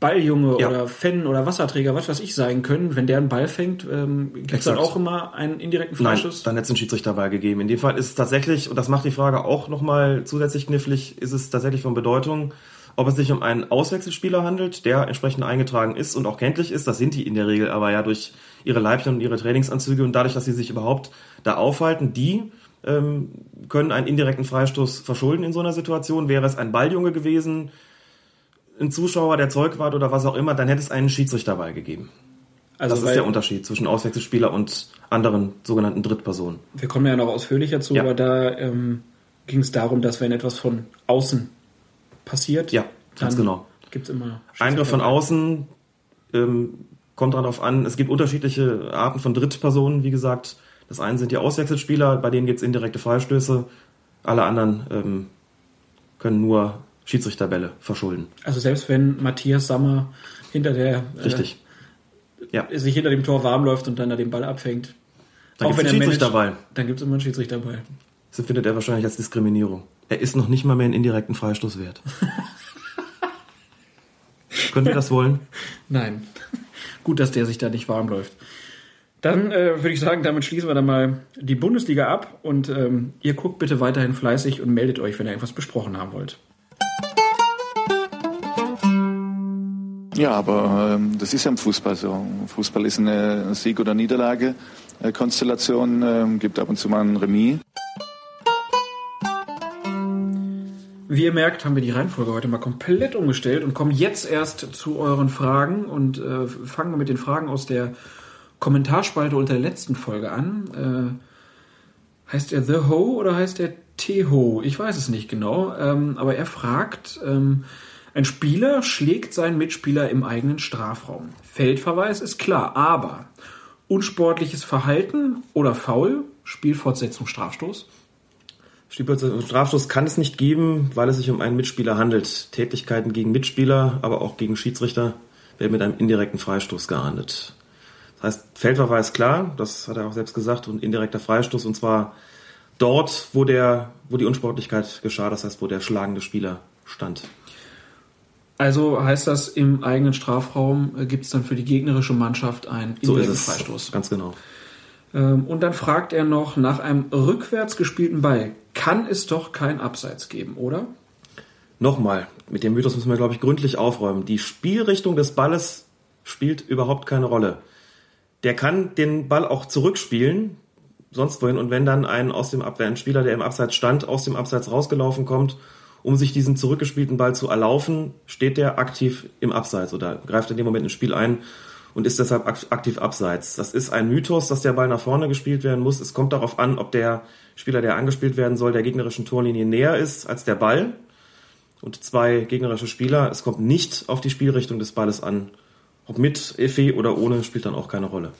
Balljunge Ja. oder Fan oder Wasserträger, was weiß ich, sein können. Wenn der einen Ball fängt, ähm, gibt es dann auch immer einen indirekten Nein, Freischuss? dann hätte es einen Schiedsrichterball gegeben. In dem Fall ist es tatsächlich, und das macht die Frage auch nochmal zusätzlich knifflig, ist es tatsächlich von Bedeutung, ob es sich um einen Auswechselspieler handelt, der entsprechend eingetragen ist und auch kenntlich ist. Das sind die in der Regel aber ja durch ihre Leibchen und ihre Trainingsanzüge und dadurch, dass sie sich überhaupt da aufhalten, die ähm, können einen indirekten Freistoß verschulden in so einer Situation. Wäre es ein Balljunge gewesen, ein Zuschauer, der Zeugwart oder was auch immer, dann hätte es einen Schiedsrichterball gegeben. Also, Das ist der Unterschied zwischen Auswechselspieler und anderen sogenannten Drittpersonen. wir kommen ja noch ausführlicher zu, Ja. aber da ähm, ging es darum, dass wenn etwas von außen passiert, Ja, ganz genau. gibt es immer Eingriff von außen ähm, kommt darauf an, es gibt unterschiedliche Arten von Drittpersonen, wie gesagt. Das eine sind die Auswechselspieler, bei denen gibt es indirekte Freistöße. Alle anderen ähm, können nur Schiedsrichterbälle verschulden. Also selbst wenn Matthias Sammer hinter der Richtig. ja. äh, sich hinter dem Tor warm läuft und dann da den Ball abfängt, Dann gibt's wenn er managt, Schiedsrichterball. dann gibt es immer einen Schiedsrichterball. Das empfindet er wahrscheinlich als Diskriminierung. Er ist noch nicht mal mehr einen indirekten Freistoß wert. Können wir das wollen? Nein. Gut, dass der sich da nicht warm läuft. Dann äh, würde ich sagen, damit schließen wir dann mal die Bundesliga ab und ähm, ihr guckt bitte weiterhin fleißig und meldet euch, wenn ihr irgendwas besprochen haben wollt. Ja, aber ähm, das ist ja im Fußball so. Fußball ist eine Sieg- oder Niederlage-Konstellation, ähm, gibt ab und zu mal ein Remis. Wie ihr merkt, haben wir die Reihenfolge heute mal komplett umgestellt und kommen jetzt erst zu euren Fragen und äh, fangen wir mit den Fragen aus der Kommentarspalte unter der letzten Folge an. Äh, heißt er The Ho oder heißt er T-Ho? Ich weiß es nicht genau, ähm, aber er fragt, ähm, ein Spieler schlägt seinen Mitspieler im eigenen Strafraum. Feldverweis ist klar, aber unsportliches Verhalten oder Foul, Spielfortsetzung, Strafstoß? Strafstoß kann es nicht geben, weil es sich um einen Mitspieler handelt. Tätigkeiten gegen Mitspieler, aber auch gegen Schiedsrichter werden mit einem indirekten Freistoß geahndet. Das heißt, Feldverweis klar, das hat er auch selbst gesagt, und indirekter Freistoß und zwar dort, wo der, wo die Unsportlichkeit geschah, das heißt, wo der schlagende Spieler stand. Also heißt das, im eigenen Strafraum gibt es dann für die gegnerische Mannschaft einen So ist indirekten es. Freistoß. Ganz genau. Ähm, und dann fragt er noch, nach einem rückwärts gespielten Ball kann es doch kein Abseits geben, oder? Nochmal, mit dem Mythos müssen wir, glaube ich, gründlich aufräumen. Die Spielrichtung des Balles spielt überhaupt keine Rolle. Der kann den Ball auch zurückspielen, sonst wohin. Und wenn dann ein aus dem Abwehr, ein Spieler, der im Abseits stand, aus dem Abseits rausgelaufen kommt, um sich diesen zurückgespielten Ball zu erlaufen, steht der aktiv im Abseits oder greift in dem Moment ins Spiel ein und ist deshalb ak- aktiv abseits. Das ist ein Mythos, dass der Ball nach vorne gespielt werden muss. Es kommt darauf an, ob der Spieler, der angespielt werden soll, der gegnerischen Torlinie näher ist als der Ball und zwei gegnerische Spieler. Es kommt nicht auf die Spielrichtung des Balles an. Ob mit Effet oder ohne spielt dann auch keine Rolle.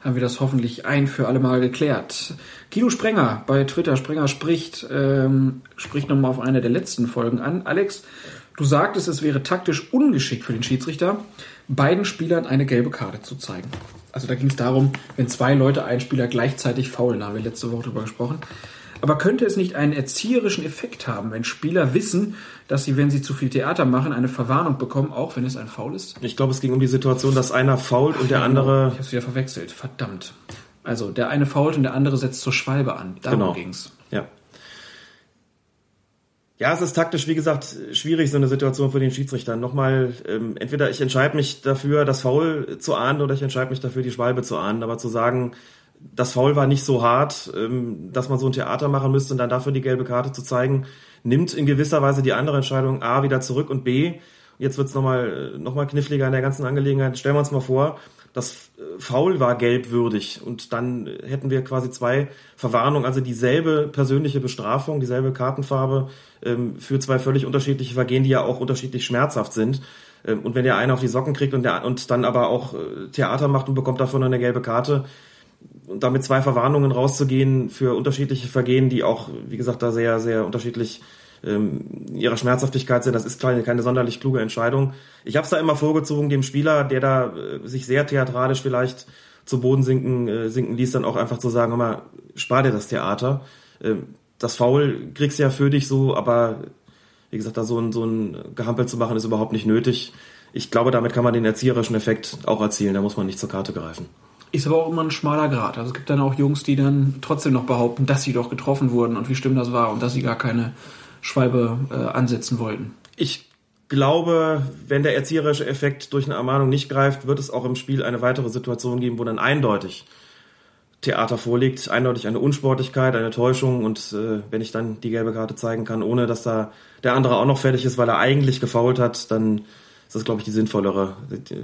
Haben wir das hoffentlich ein für alle Mal geklärt. Guido Sprenger bei Twitter, Sprenger spricht, ähm, spricht nochmal auf eine der letzten Folgen an. Alex, du sagtest, es wäre taktisch ungeschickt für den Schiedsrichter, beiden Spielern eine gelbe Karte zu zeigen. Also da ging es darum, wenn zwei Leute einen Spieler gleichzeitig faulen, da haben wir letzte Woche drüber gesprochen. Aber könnte es nicht einen erzieherischen Effekt haben, wenn Spieler wissen, dass sie, wenn sie zu viel Theater machen, eine Verwarnung bekommen, auch wenn es ein Foul ist? Ich glaube, es ging um die Situation, dass einer fault und der andere Ich hab's wieder verwechselt. Verdammt. Also der eine fault und der andere setzt zur Schwalbe an. Darum Genau. ging's. Ja. Ja, es ist taktisch, wie gesagt, schwierig, so eine Situation für den Schiedsrichter. Nochmal, ähm, entweder ich entscheide mich dafür, das Foul zu ahnden, oder ich entscheide mich dafür, die Schwalbe zu ahnden. Aber zu sagen, das Foul war nicht so hart, ähm, dass man so ein Theater machen müsste und dann dafür die gelbe Karte zu zeigen, nimmt in gewisser Weise die andere Entscheidung A wieder zurück und B, jetzt wird's nochmal noch mal kniffliger in der ganzen Angelegenheit. Stellen wir uns mal vor, das äh, Foul war gelbwürdig und dann hätten wir quasi zwei Verwarnungen, also dieselbe persönliche Bestrafung, dieselbe Kartenfarbe ähm, für zwei völlig unterschiedliche Vergehen, die ja auch unterschiedlich schmerzhaft sind. Ähm, und wenn der eine auf die Socken kriegt und, der, und dann aber auch äh, Theater macht und bekommt davon eine gelbe Karte, und damit zwei Verwarnungen rauszugehen für unterschiedliche Vergehen, die auch, wie gesagt, da sehr, sehr unterschiedlich ähm, ihrer Schmerzhaftigkeit sind, das ist keine, keine sonderlich kluge Entscheidung. Ich habe es da immer vorgezogen, dem Spieler, der da äh, sich sehr theatralisch vielleicht zu Boden sinken, äh, sinken ließ, dann auch einfach zu sagen, hör spar dir das Theater. Ähm, das Foul kriegst du ja für dich so, aber wie gesagt, da so ein, so ein Gehampel zu machen, ist überhaupt nicht nötig. ich glaube, damit kann man den erzieherischen Effekt auch erzielen. Da muss man nicht zur Karte greifen. Ist aber auch immer ein schmaler Grad. Also es gibt dann auch Jungs, die dann trotzdem noch behaupten, dass sie doch getroffen wurden und wie schlimm das war und dass sie gar keine Schwalbe äh, ansetzen wollten. Ich glaube, wenn der erzieherische Effekt durch eine Ermahnung nicht greift, wird es auch im Spiel eine weitere Situation geben, wo dann eindeutig Theater vorliegt, eindeutig eine Unsportlichkeit, eine Täuschung und äh, wenn ich dann die gelbe Karte zeigen kann, ohne dass da der andere auch noch fertig ist, weil er eigentlich gefault hat, dann ist das, glaube ich, die sinnvollere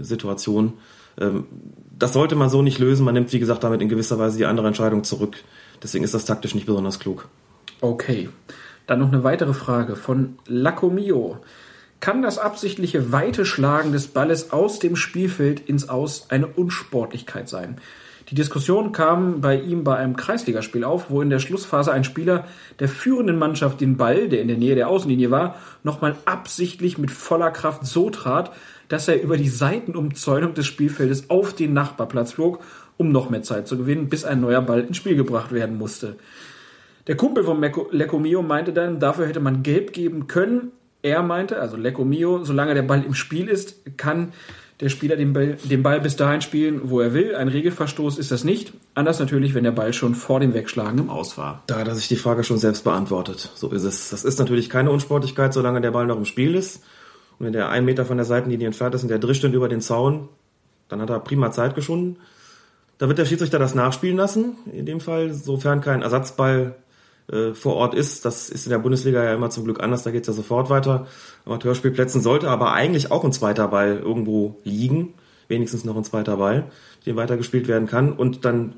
Situation. Ähm, das sollte man so nicht lösen. Man nimmt, wie gesagt, damit in gewisser Weise die andere Entscheidung zurück. Deswegen ist das taktisch nicht besonders klug. Okay. Dann noch eine weitere Frage von Lacomio. Kann das absichtliche weite Schlagen des Balles aus dem Spielfeld ins Aus eine Unsportlichkeit sein? Die Diskussion kam bei ihm bei einem Kreisligaspiel auf, wo in der Schlussphase ein Spieler der führenden Mannschaft den Ball, der in der Nähe der Außenlinie war, nochmal absichtlich mit voller Kraft so trat, dass er über die Seitenumzäunung des Spielfeldes auf den Nachbarplatz flog, um noch mehr Zeit zu gewinnen, bis ein neuer Ball ins Spiel gebracht werden musste. Der Kumpel von Lecco meinte dann, dafür hätte man gelb geben können. Er meinte, also Lecco solange der Ball im Spiel ist, kann der Spieler den Ball, den Ball bis dahin spielen, wo er will. Ein Regelverstoß ist das nicht. Anders natürlich, wenn der Ball schon vor dem Wegschlagen im Aus war. Da hat er sich die Frage schon selbst beantwortet. So ist es. Das ist natürlich keine Unsportlichkeit, solange der Ball noch im Spiel ist. Und wenn der ein Meter von der Seitenlinie entfernt ist und der drischt über den Zaun, dann hat er prima Zeit geschunden. Da wird der Schiedsrichter das nachspielen lassen. In dem Fall, sofern kein Ersatzball äh, vor Ort ist. Das ist in der Bundesliga ja immer zum Glück anders, da geht's ja sofort weiter. Amateurspielplätzen sollte aber eigentlich auch ein zweiter Ball irgendwo liegen, wenigstens noch ein zweiter Ball, den weitergespielt werden kann. Und dann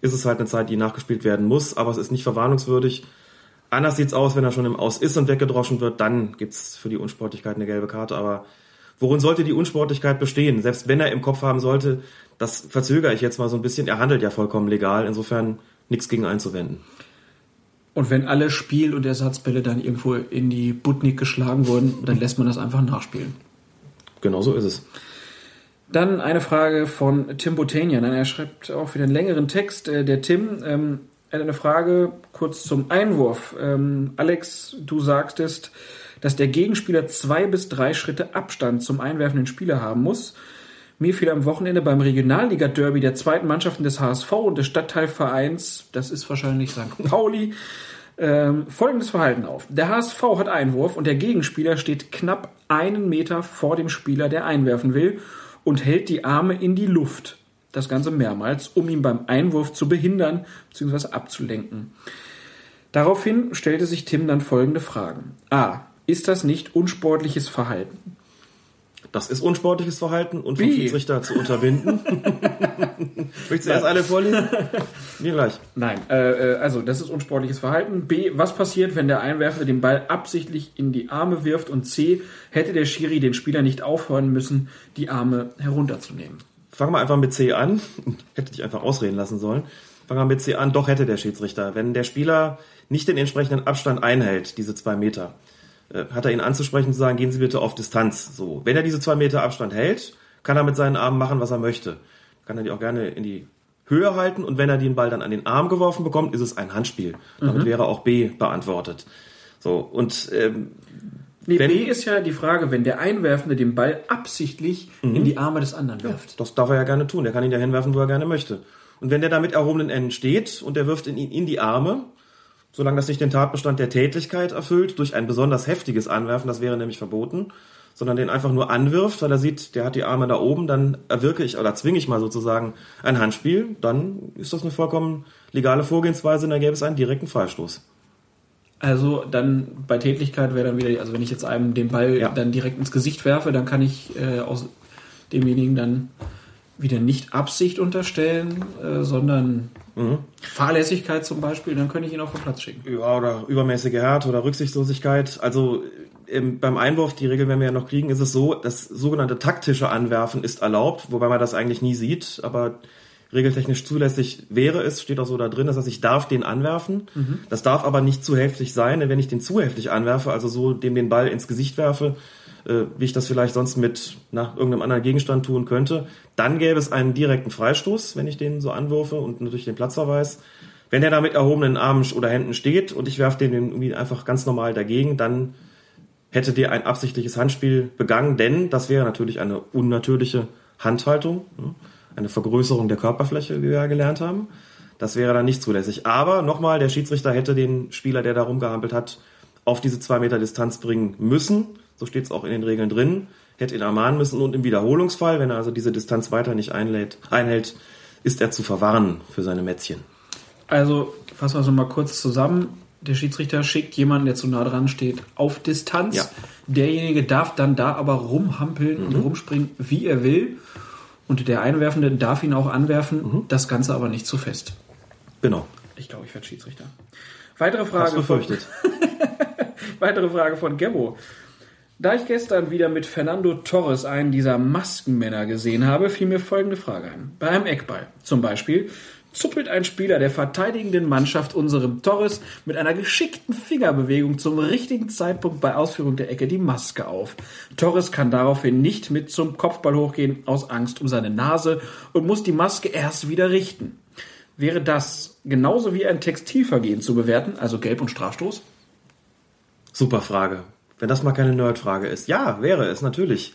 ist es halt eine Zeit, die nachgespielt werden muss, aber es ist nicht verwarnungswürdig. Anders sieht's aus, wenn er schon im Aus ist und weggedroschen wird, dann gibt's für die Unsportlichkeit eine gelbe Karte. Aber worin sollte die Unsportlichkeit bestehen? Selbst wenn er im Kopf haben sollte, das verzögere ich jetzt mal so ein bisschen. Er handelt ja vollkommen legal, insofern nichts gegen einzuwenden. Und wenn alle Spiel- und Ersatzbälle dann irgendwo in die Butnik geschlagen wurden, dann lässt man das einfach nachspielen. Genau so ist es. Dann eine Frage von Tim Botanian. Er schreibt auch wieder einen längeren Text. Äh, der Tim ähm, hat eine Frage kurz zum Einwurf. Ähm, Alex, du sagtest, dass der Gegenspieler zwei bis drei Schritte Abstand zum einwerfenden Spieler haben muss. Mir fiel am Wochenende beim Regionalliga-Derby der zweiten Mannschaften des HSV und des Stadtteilvereins, das ist wahrscheinlich St. Pauli, ähm, folgendes Verhalten auf. Der HSV hat Einwurf und der Gegenspieler steht knapp einen Meter vor dem Spieler, der einwerfen will, und hält die Arme in die Luft. Das Ganze mehrmals, um ihn beim Einwurf zu behindern bzw. abzulenken. Daraufhin stellte sich Tim dann folgende Fragen. A. Ist das nicht unsportliches Verhalten? Das ist unsportliches Verhalten und vom Schiedsrichter zu unterbinden. Möchtest du erst alle vorlesen? Mir gleich. Nein, äh, äh, also das ist unsportliches Verhalten. B, was passiert, wenn der Einwerfer den Ball absichtlich in die Arme wirft? Und C, hätte der Schiri den Spieler nicht aufhören müssen, die Arme herunterzunehmen? Fangen wir einfach mit C an. Hätte dich einfach ausreden lassen sollen. Fangen wir mit C an. Doch hätte der Schiedsrichter. Wenn der Spieler nicht den entsprechenden Abstand einhält, diese zwei Meter, hat er ihn anzusprechen zu sagen, gehen Sie bitte auf Distanz. So, wenn er diese zwei Meter Abstand hält, kann er mit seinen Armen machen, was er möchte. Kann er die auch gerne in die Höhe halten und wenn er den Ball dann an den Arm geworfen bekommt, ist es ein Handspiel. Damit mhm. wäre auch B beantwortet. So und ähm, Nee, wenn, B ist ja die Frage, wenn der Einwerfende den Ball absichtlich mhm. in die Arme des anderen wirft. Ja, das darf er ja gerne tun. Der kann ihn ja hinwerfen, wo er gerne möchte. Und wenn der da mit erhobenen Enden steht und der wirft ihn in die Arme, solange das nicht den Tatbestand der Tätlichkeit erfüllt, durch ein besonders heftiges Anwerfen, das wäre nämlich verboten, sondern den einfach nur anwirft, weil er sieht, der hat die Arme da oben, dann erwirke ich oder zwinge ich mal sozusagen ein Handspiel, dann ist das eine vollkommen legale Vorgehensweise und da gäbe es einen direkten Freistoß. Also dann bei Tätlichkeit wäre dann wieder, also wenn ich jetzt einem den Ball ja. dann direkt ins Gesicht werfe, dann kann ich äh, aus demjenigen dann wieder nicht Absicht unterstellen, äh, sondern mhm. Fahrlässigkeit zum Beispiel, dann könnte ich ihn auch vom Platz schicken. Ja, oder übermäßige Härte oder Rücksichtslosigkeit. Also im, beim Einwurf, die Regel werden wir ja noch kriegen, ist es so, das sogenannte taktische Anwerfen ist erlaubt, wobei man das eigentlich nie sieht, aber regeltechnisch zulässig wäre es, steht auch so da drin, das heißt, ich darf den anwerfen. Mhm. Das darf aber nicht zu heftig sein, denn wenn ich den zu heftig anwerfe, also so dem den Ball ins Gesicht werfe, äh, wie ich das vielleicht sonst mit na, irgendeinem anderen Gegenstand tun könnte. Dann gäbe es einen direkten Freistoß, wenn ich den so anwürfe und natürlich den Platzverweis. Wenn er da mit erhobenen Armen oder Händen steht und ich werfe den irgendwie einfach ganz normal dagegen, dann hätte der ein absichtliches Handspiel begangen, denn das wäre natürlich eine unnatürliche Handhaltung, ne? eine Vergrößerung der Körperfläche, wie wir ja gelernt haben. Das wäre dann nicht zulässig. Aber nochmal, der Schiedsrichter hätte den Spieler, der da rumgehampelt hat, auf diese zwei Meter Distanz bringen müssen. So steht es auch in den Regeln drin. Hätte ihn ermahnen müssen und im Wiederholungsfall, wenn er also diese Distanz weiter nicht einlädt, einhält, ist er zu verwarnen für seine Mätzchen. Also fassen wir es nochmal kurz zusammen. Der Schiedsrichter schickt jemanden, der zu nah dran steht, auf Distanz. Ja. Derjenige darf dann da aber rumhampeln und rumspringen, wie er will. Und der Einwerfende darf ihn auch anwerfen, das Ganze aber nicht zu fest. Genau. Ich glaube, ich werde Schiedsrichter. Weitere Hast Frage, von, befürchtet. weitere Frage von Gebo. Da ich gestern wieder mit Fernando Torres einen dieser Maskenmänner gesehen habe, fiel mir folgende Frage ein. Bei einem Eckball zum Beispiel zuppelt ein Spieler der verteidigenden Mannschaft unserem Torres mit einer geschickten Fingerbewegung zum richtigen Zeitpunkt bei Ausführung der Ecke die Maske auf. Torres kann daraufhin nicht mit zum Kopfball hochgehen aus Angst um seine Nase und muss die Maske erst wieder richten. Wäre das genauso wie ein Textilvergehen zu bewerten, also Gelb- und Strafstoß? Super Frage. Wenn das mal keine Nerdfrage ist. Ja, wäre es, natürlich.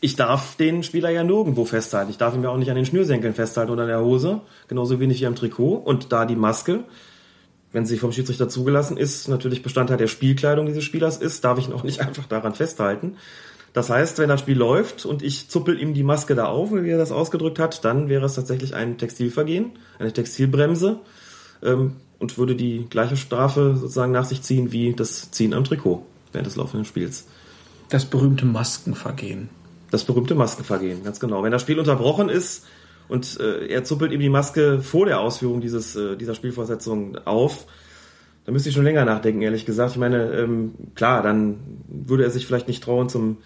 Ich darf den Spieler ja nirgendwo festhalten. Ich darf ihn ja auch nicht an den Schnürsenkeln festhalten oder an der Hose. Genauso wenig wie am Trikot. Und da die Maske, wenn sie vom Schiedsrichter zugelassen ist, natürlich Bestandteil der Spielkleidung dieses Spielers ist, darf ich ihn auch nicht einfach daran festhalten. Das heißt, wenn das Spiel läuft und ich zuppel ihm die Maske da auf, wie er das ausgedrückt hat, dann wäre es tatsächlich ein Textilvergehen, eine Textilbremse ähm, und würde die gleiche Strafe sozusagen nach sich ziehen wie das Ziehen am Trikot während des laufenden Spiels. Das berühmte Maskenvergehen. Das berühmte Maskenvergehen, ganz genau. Wenn das Spiel unterbrochen ist und äh, er zuppelt ihm die Maske vor der Ausführung dieses, äh, dieser Spielvorsetzung auf, dann müsste ich schon länger nachdenken, ehrlich gesagt. Ich meine, ähm, klar, dann würde er sich vielleicht nicht trauen, zum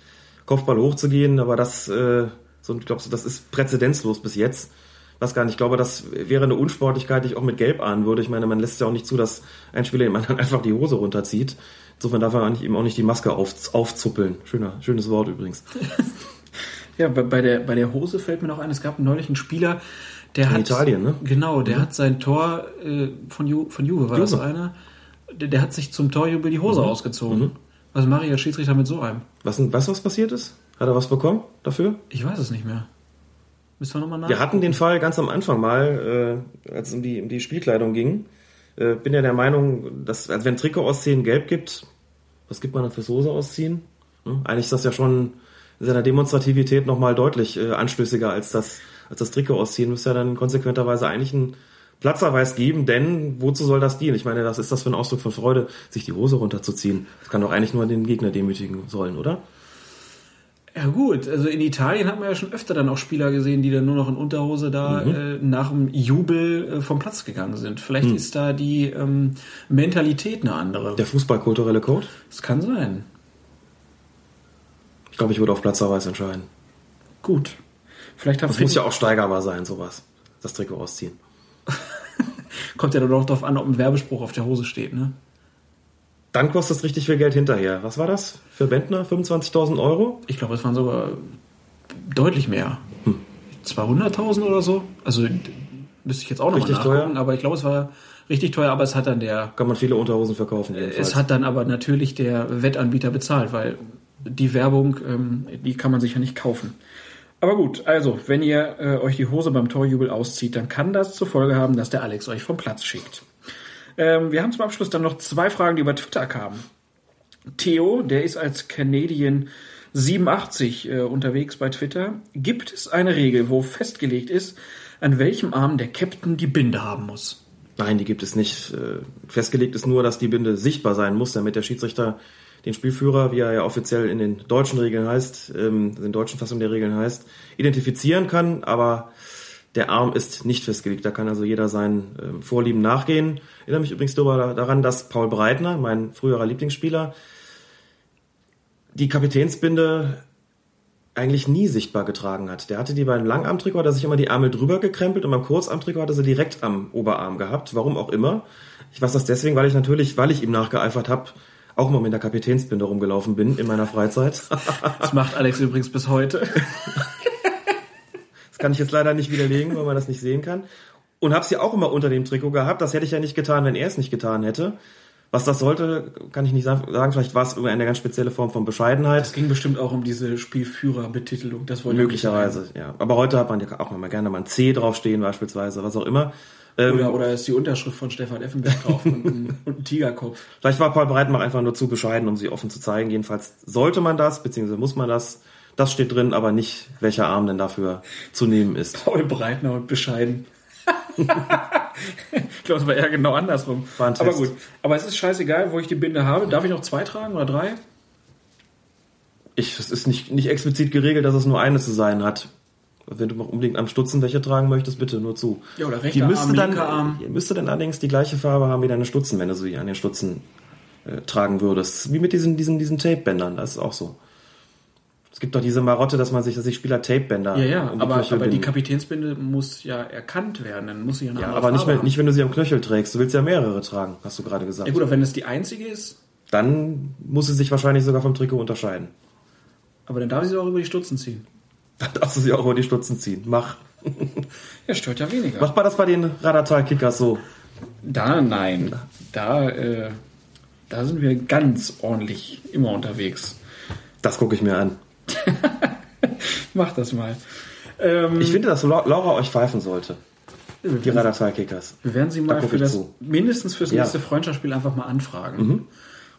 Kopfball hochzugehen, aber das, äh, so, ich glaube, das ist präzedenzlos bis jetzt. Was gar nicht. Ich glaube, das wäre eine Unsportlichkeit, die ich auch mit Gelb ahnen würde. Ich meine, man lässt ja auch nicht zu, dass ein Spieler dem anderen einfach die Hose runterzieht. Insofern darf er eigentlich eben auch nicht die Maske auf, aufzuppeln. Schöner, schönes Wort übrigens. Ja, bei, bei, der, bei der Hose fällt mir noch ein, es gab neulich einen Spieler, der In hat. Italien, ne? Genau, der hat sein Tor äh, von, Ju, von Juve, war das Juve. einer? Der, der hat sich zum Torjubel die Hose ausgezogen. Was mache ich als Schiedsrichter mit so einem? Was, weißt du, was passiert ist? Hat er was bekommen dafür? Ich weiß es nicht mehr. Müssen wir nochmal nach? Wir hatten den Fall ganz am Anfang mal, äh, als es um die, um die Spielkleidung ging. Äh, bin ja der Meinung, dass, also wenn Trikot ausziehen gelb gibt, was gibt man dann fürs Hose ausziehen? Hm? Eigentlich ist das ja schon in seiner Demonstrativität nochmal deutlich äh, anstößiger als das, als das Trikot ausziehen. Müsste ja dann konsequenterweise eigentlich einen Platzverweis geben, denn wozu soll das dienen? Ich meine, was ist das für ein Ausdruck von Freude, sich die Hose runterzuziehen? Das kann doch eigentlich nur den Gegner demütigen sollen, oder? Ja gut, also in Italien hat man ja schon öfter dann auch Spieler gesehen, die dann nur noch in Unterhose da äh, nach dem Jubel äh, vom Platz gegangen sind. Vielleicht ist da die ähm, Mentalität eine andere. Der fußballkulturelle Code? Das kann sein. Ich glaube, ich würde auf Platzverweis entscheiden. Gut. Vielleicht Das muss ja auch steigerbar sein, sowas. Das Trikot ausziehen. kommt ja dann auch darauf an, ob ein Werbespruch auf der Hose steht, ne? Dann kostet es richtig viel Geld hinterher. Was war das für Bentner? 25.000 Euro? Ich glaube, es waren sogar deutlich mehr. 200.000 oder so. Also müsste ich jetzt auch noch Richtig mal nachgucken, teuer? aber ich glaube, es war richtig teuer, aber es hat dann der Kann man viele Unterhosen verkaufen. Jedenfalls. es hat dann aber natürlich der Wettanbieter bezahlt, weil die Werbung, ähm, die kann man sich ja nicht kaufen. Aber gut, also, wenn ihr äh, euch die Hose beim Torjubel auszieht, dann kann das zur Folge haben, dass der Alex euch vom Platz schickt. Ähm, wir haben zum Abschluss dann noch zwei Fragen, die über Twitter kamen. Theo, der ist als Canadian 87 äh, unterwegs bei Twitter. Gibt es eine Regel, wo festgelegt ist, an welchem Arm der Captain die Binde haben muss? Nein, die gibt es nicht. Äh, Festgelegt ist nur, dass die Binde sichtbar sein muss, damit der Schiedsrichter den Spielführer, wie er ja offiziell in den deutschen Regeln heißt, ähm, in den deutschen Fassungen der Regeln heißt, identifizieren kann, aber der Arm ist nicht festgelegt. Da kann also jeder seinen ähm, Vorlieben nachgehen. Ich erinnere mich übrigens daran, dass Paul Breitner, mein früherer Lieblingsspieler, die Kapitänsbinde eigentlich nie sichtbar getragen hat. Der hatte die beim Langarmtrikot, hat er sich immer die Ärmel drüber gekrempelt und beim Kurzarmtrikot hat er sie direkt am Oberarm gehabt. Warum auch immer. Ich weiß das deswegen, weil ich natürlich, weil ich ihm nachgeeifert habe, auch immer mit der Kapitänsbinde rumgelaufen bin in meiner Freizeit. Das macht Alex übrigens bis heute. Kann ich jetzt leider nicht widerlegen, weil man das nicht sehen kann. Und habe sie auch immer unter dem Trikot gehabt. Das hätte ich ja nicht getan, wenn er es nicht getan hätte. Was das sollte, kann ich nicht sagen. Vielleicht war es eine ganz spezielle Form von Bescheidenheit. Es ging bestimmt auch um diese Spielführerbetitelung. Das wollte ich Möglicherweise, ja. Aber heute hat man ja auch mal gerne mal ein C draufstehen beispielsweise, was auch immer. Ähm, oder, oder ist die Unterschrift von Stefan Effenberg drauf und, ein, und ein Tigerkopf. Vielleicht war Paul Breitenbach einfach nur zu bescheiden, um sie offen zu zeigen. Jedenfalls sollte man das, beziehungsweise muss man das. Das steht drin, aber nicht, welcher Arm denn dafür zu nehmen ist. Paul Breitner und bescheiden. ich glaube, es war eher genau andersrum. Aber gut. Aber es ist scheißegal, wo ich die Binde habe. Darf ich noch zwei tragen oder drei? Ich, es ist nicht, nicht explizit geregelt, dass es nur eine zu sein hat. Wenn du noch unbedingt am Stutzen welche tragen möchtest, bitte nur zu. Ja, oder rechter die müsste Arm, dann, Arm. Die müsste dann allerdings die gleiche Farbe haben wie deine Stutzen, wenn du sie an den Stutzen äh, tragen würdest. Wie mit diesen, diesen, diesen Tape-Bändern, das ist auch so. Es gibt doch diese Marotte, dass man sich, dass sich Spieler Tape-Bänder. Ja, ja, um die aber, aber die Kapitänsbinde muss ja erkannt werden. Dann muss sie ja, ja aber nicht, mehr, nicht, wenn du sie am Knöchel trägst. Du willst ja mehrere tragen, hast du gerade gesagt. Ja, gut, aber wenn es die einzige ist. Dann muss sie sich wahrscheinlich sogar vom Trikot unterscheiden. Aber dann darf sie sie auch über die Stutzen ziehen. Dann darfst du sie auch über die Stutzen ziehen. Mach. ja, stört ja weniger. Mach mal das bei den Radatal-Kickers so. Da, nein. Da, äh, da sind wir ganz ordentlich immer unterwegs. Das gucke ich mir an. Mach das mal. Ähm, ich finde, dass Laura euch pfeifen sollte. Die Radar Kickers. Wir werden sie mal für das, zu. mindestens fürs nächste ja. Freundschaftsspiel einfach mal anfragen. Mhm.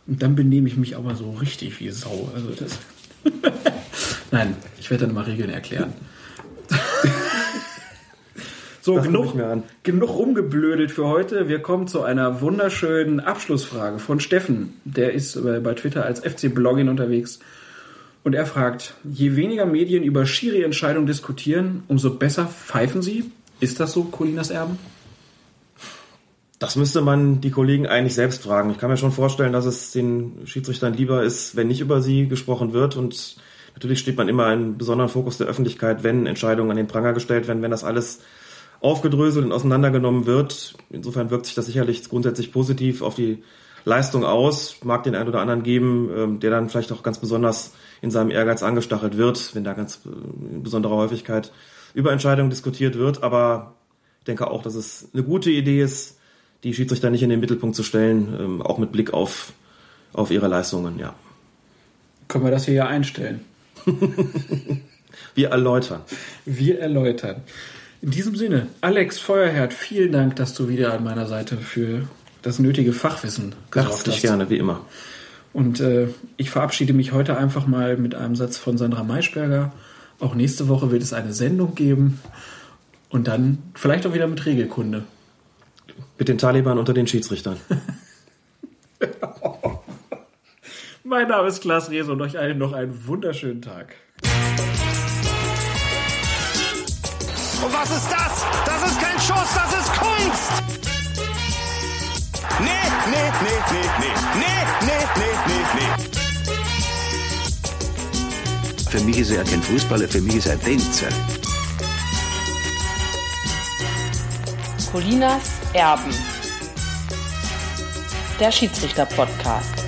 Und dann benehme ich mich aber so richtig wie Sau. Also das Nein, ich werde dann mal Regeln erklären. so, genug, genug rumgeblödelt für heute. Wir kommen zu einer wunderschönen Abschlussfrage von Steffen. Der ist bei Twitter als FC-Blogging unterwegs und er fragt, je weniger Medien über Schiri-Entscheidungen diskutieren, umso besser pfeifen sie. Ist das so, Colinas Erben? Das müsste man die Kollegen eigentlich selbst fragen. Ich kann mir schon vorstellen, dass es den Schiedsrichtern lieber ist, wenn nicht über sie gesprochen wird. Und natürlich steht man immer in besonderen Fokus der Öffentlichkeit, wenn Entscheidungen an den Pranger gestellt werden, wenn das alles aufgedröselt und auseinandergenommen wird. Insofern wirkt sich das sicherlich grundsätzlich positiv auf die Leistung aus. Mag den einen oder anderen geben, ähm, der dann vielleicht auch ganz besonders in seinem Ehrgeiz angestachelt wird, wenn da ganz äh, in besonderer Häufigkeit über Entscheidungen diskutiert wird. Aber ich denke auch, dass es eine gute Idee ist, die Schiedsrichter nicht in den Mittelpunkt zu stellen, ähm, auch mit Blick auf, auf ihre Leistungen, ja. Können wir das hier ja einstellen? wir erläutern. Wir erläutern. In diesem Sinne, Alex Feuerherd, vielen Dank, dass du wieder an meiner Seite für das nötige Fachwissen gesorgt hast. gerne, wie immer. Und äh, ich verabschiede mich heute einfach mal mit einem Satz von Sandra Maischberger. Auch nächste Woche wird es eine Sendung geben. Und dann vielleicht auch wieder mit Regelkunde. Mit den Taliban unter den Schiedsrichtern. mein Name ist Klaas Rehse und euch allen noch einen wunderschönen Tag. Und was ist das? Das ist kein Schuss, das ist Kunst! Nee, nee, nee, nee, nee, nee, nee, Für mich ist er kein Fußballer, für mich ist er ein Tänzer. Colinas Erben. Der Schiedsrichter-Podcast.